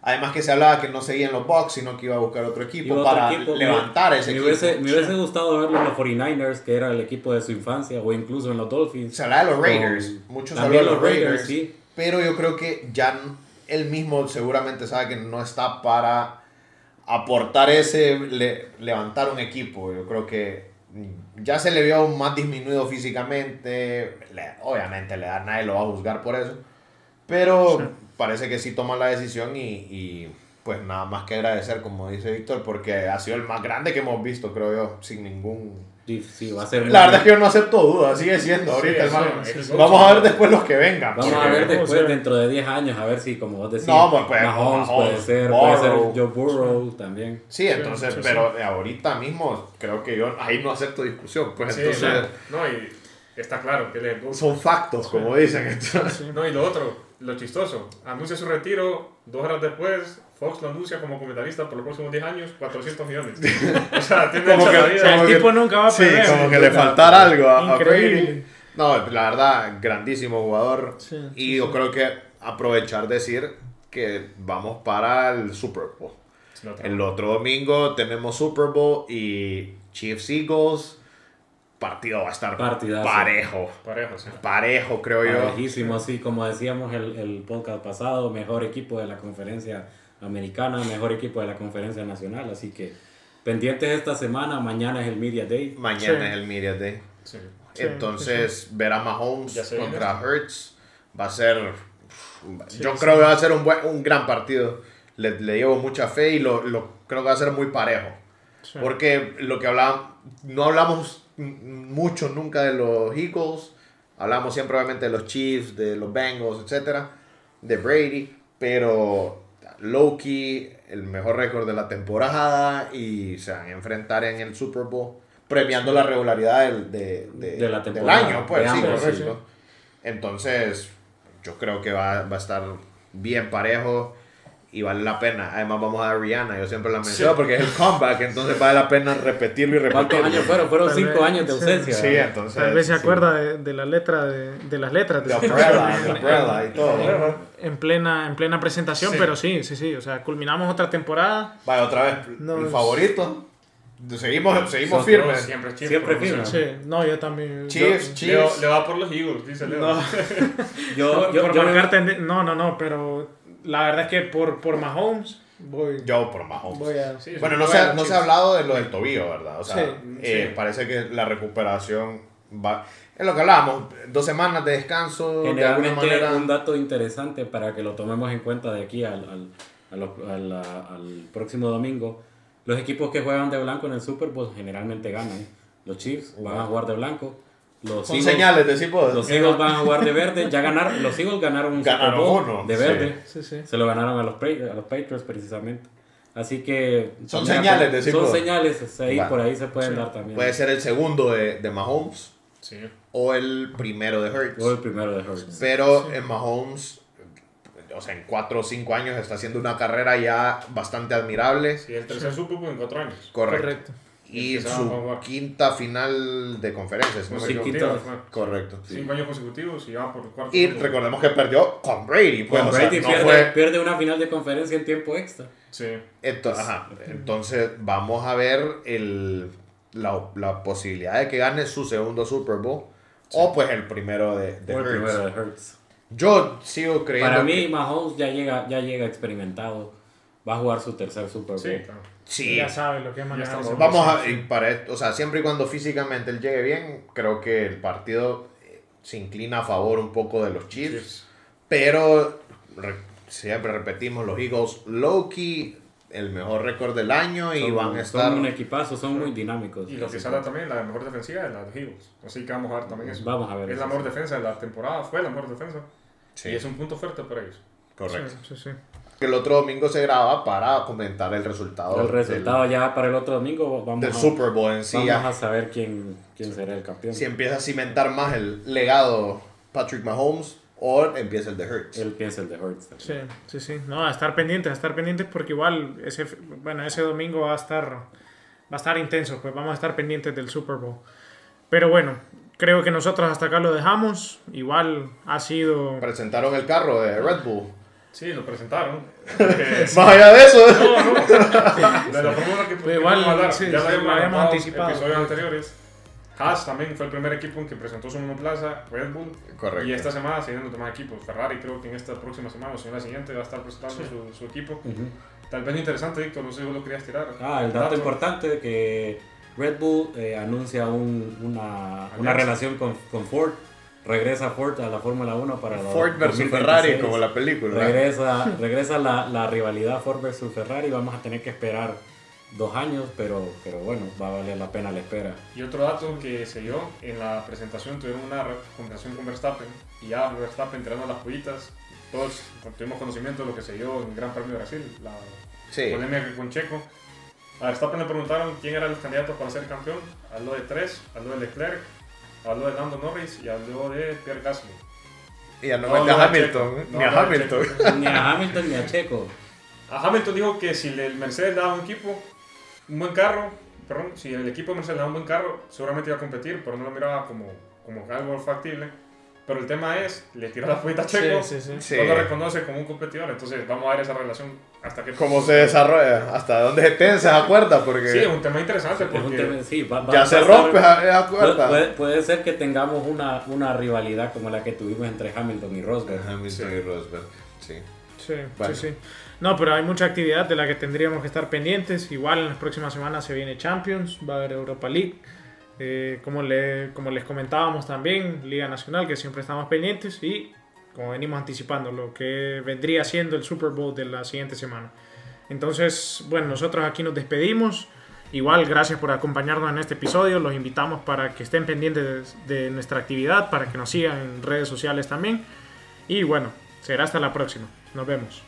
Además que se hablaba que no seguía en los Bucks, sino que iba a buscar otro equipo otro para equipo, me- levantar ese me equipo. Hubiese, me hubiese gustado verlo en los 49ers, que era el equipo de su infancia, o incluso en los Dolphins. Se hablaba de los Raiders, muchos hablan de los Raiders, sí. pero yo creo que ya él mismo seguramente sabe que no está para aportar ese, le- levantar un equipo. Yo creo que ya se le vio más disminuido físicamente, le- obviamente le da, nadie lo va a juzgar por eso, pero Sí. Parece que sí toma la decisión y, y, pues nada más que agradecer, como dice Víctor, porque ha sido el más grande que hemos visto, creo yo, sin ningún... Sí, sí, va a ser La verdad es que yo no acepto dudas, sigue siendo ahorita sí, sí. Vamos a ver después los que vengan. Vamos a ver después, dentro de 10 años, a ver si, como vos decís, No, pues, pues, Mahomes, Mahomes, puede ser, puede ser Burrow. Joe Burrow también. Sí, entonces, sí, sí. pero ahorita mismo creo que yo ahí no acepto discusión, pues Sí, entonces no, y está claro que GOAT. son factos, como dicen. entonces- Sí. No, y lo otro, lo chistoso, anuncia su retiro, dos horas después, Fox lo anuncia como comentarista por los próximos 10 años, 400 millones. [laughs] O sea, tiene Como que- vida. sea, el Como que- tipo nunca va a Sí, perder. como que le faltara algo a, a Increíble. Brady. No, la verdad, grandísimo jugador. Sí, y sí, yo sí. creo que aprovechar decir que vamos para el Super Bowl. Sí. El otro domingo tenemos Super Bowl y Chiefs Eagles. Partido va a estar Partidazo. parejo. Parejo, sí. Parejo, creo yo. Parejísimo, así como decíamos el, el podcast pasado, mejor equipo de la conferencia americana, mejor equipo de la conferencia nacional, así que pendientes esta semana, mañana es el Media Day. Mañana Sí. es el Media Day. Sí. Sí, Entonces, ver a Mahomes contra Hurts va a ser. Sí, yo sí. creo que va a ser un, buen, un gran partido. Le, le llevo mucha fe y lo, lo creo que va a ser muy parejo. Sí. Porque lo que hablábamos, no hablamos mucho nunca de los Eagles. Hablamos siempre obviamente de los Chiefs, de los Bengals, etcétera, de Brady. Pero Loki, el mejor récord de la temporada y se van a enfrentar en el Super Bowl, premiando la regularidad del, de, de- De la del año. Pues, sí, ambos, correcto. Entonces, yo creo que va, va a estar bien parejo y vale la pena. Además, vamos a dar Rihanna, yo siempre la menciono porque es el comeback, entonces vale la pena repetirlo y ¿Cuántos repetirlo. años fueron? Fueron Tal cinco vez, años de sí. ausencia. Sí, ¿verdad? entonces. Tal vez se sí. acuerda de, de la letra de, de las letras. De Umbrella, de [laughs] Umbrella y todo. En plena, en plena presentación, Sí. pero sí, sí, sí. O sea, culminamos otra temporada. Vaya, otra vez, No, el favorito. Seguimos, seguimos firmes. Siempre. Siempre por firme. emoción. Sí, no, yo también. Chiefs, yo- Leo, le va por los Eagles, dice Leo. No, [laughs] Yo, por, yo, por yo me- marcar tende- No, no, no, pero la verdad es que por, por Mahomes voy, Yo por Mahomes. voy a. Sí, Bueno, no se, no se ha hablado de lo del tobillo, ¿verdad? O sea, Sí, eh, sí. parece que la recuperación va... Es lo que hablábamos, dos semanas de descanso, de alguna Generalmente manera... un dato interesante para que lo tomemos en cuenta de aquí al, al, a lo- a la- al próximo domingo. Los equipos que juegan de blanco en el Super Bowl generalmente ganan. Los Chiefs van a jugar de blanco. Los Son Eagles- señales, decimos. Los Eagles van a jugar de verde. Ya ganaron, los Eagles ganaron un Ganaron Super Bowl uno, de sí. verde. Sí, sí. Se lo ganaron a los, Pa- a los Patriots precisamente. Así que... Son señales, acá- decimos. Son señales, ahí, por ahí se pueden Sí. dar también. Puede ser el segundo de, de Mahomes Sí. o el primero de Hurts. O el primero de Hurts. Pero en Mahomes, o sea, en 4 o 5 años está haciendo una carrera ya bastante admirable. Sí, el tercer Super Bowl en cuatro años. Correcto. Correcto. Y su quinta final de conferencias. no me Sí. Correcto. Cinco años consecutivos y va por el cuarto. Y recordemos que perdió con Brady. Pues, Con o sea, Brady no pierde, fue- pierde una final de conferencia en tiempo extra. Sí. Ajá. Entonces vamos a ver el, la, la posibilidad de que gane su segundo Super Bowl o pues el primero de, de Fue el Hurts. primero de Hurts. Yo sigo creyendo Para mí, que- Mahomes ya llega, ya llega experimentado. Va a jugar su tercer Super Bowl. Sí, claro. Sí. Ya sabe lo que es manejar Vamos a, y para esto, o sea, siempre y cuando físicamente él llegue bien, creo que el partido eh, se inclina a favor un poco de los Chiefs. Chiefs. Pero re- siempre repetimos, los Eagles low-key, el mejor récord del año y Son- van a estar... Son un equipazo, son muy dinámicos. Y lo que sale también, la mejor defensiva es la de Eagles. Así que vamos a ver también eso. Vamos a ver Es la mejor sí. defensa de la temporada, fue la mejor defensa. Sí, Y es un punto fuerte para ellos. correcto. Sí, sí, sí. El otro domingo se graba para comentar el resultado, El resultado ya para el otro domingo del, vamos, del a, Super Bowl en sí. vamos ya. a saber quién, quién será el campeón. Si empieza a cimentar más el legado Patrick Mahomes o empieza el de Hurts. Él piensa el de Hurts. también. Sí, sí, sí. No, a estar pendientes, a estar pendientes porque igual ese, bueno, ese domingo va a estar va a estar intenso, pues vamos a estar pendientes del Super Bowl. Pero bueno, creo que nosotros hasta acá lo dejamos. Igual ha sido Presentaron el carro de Red Bull. Sí, lo presentaron. [laughs] Eh, Más allá de eso, No, no. [laughs] De la fórmula que Pero igual, hablar, sí, ya sí, lo habíamos en anticipado. episodios anteriores. Haas también fue el primer equipo en que presentó su monoplaza, Red Bull. Correcto. Y esta semana siguen los demás equipos. Ferrari creo que en esta próxima semana o si no la siguiente va a estar presentando su, su equipo. Ujú. Tal vez interesante, Víctor, no sé si vos lo querías tirar. Ah, el dato importante de que Red Bull eh, anuncia un- una, una relación con, con Ford. Regresa Ford a la Fórmula 1 para los Ford versus 2026. Ferrari, como la película. Regresa, regresa la, la rivalidad Ford versus Ferrari. Vamos a tener que esperar dos años, pero, pero bueno, va a valer la pena la espera. Y otro dato que se dio en la presentación, tuvieron una conversación con Verstappen y ya Verstappen tirando las pollitas. Todos tuvimos conocimiento de lo que se dio en el Gran Premio de Brasil, la Sí. polémica con Checo. A Verstappen le preguntaron quién eran los candidatos para ser campeón. Habló de tres, habló de Leclerc, habló de Lando Norris y habló de Pierre Gasly. Y ya no, No, a no, Hamilton, Checo. ni No, a no, Hamilton. Checo. Ni a Hamilton ni a Checo. A Hamilton dijo que si el Mercedes le daba un equipo, un buen carro, perdón, si el equipo de Mercedes le daba un buen carro, seguramente iba a competir, pero no lo miraba como, como algo factible. Pero el tema es, le tiró la fuita a Checo, Sí, sí, sí. Sí. no lo reconoce como un competidor, entonces vamos a ver esa relación hasta que... Cómo se desarrolla, hasta dónde se tensa esa cuerda, porque Sí, es un tema interesante porque... tema- sí, va- va- ya va se rompe esa, cuerda. Puede, puede ser que tengamos una, una rivalidad como la que tuvimos entre Hamilton y Rosberg. Hamilton y Rosberg, sí. Sí, Bueno. sí, sí. No, pero hay mucha actividad de la que tendríamos que estar pendientes. Igual en las próximas semanas se viene Champions, va a haber Europa League. Eh, como, le, como les comentábamos también, Liga Nacional, que siempre estamos pendientes. Y como venimos anticipando, lo que vendría siendo el Super Bowl de la siguiente semana. Entonces, bueno, nosotros aquí nos despedimos. Igual, gracias por acompañarnos en este episodio. Los invitamos para que estén pendientes de, de nuestra actividad, para que nos sigan en redes sociales también. Y bueno, será hasta la próxima. Nos vemos.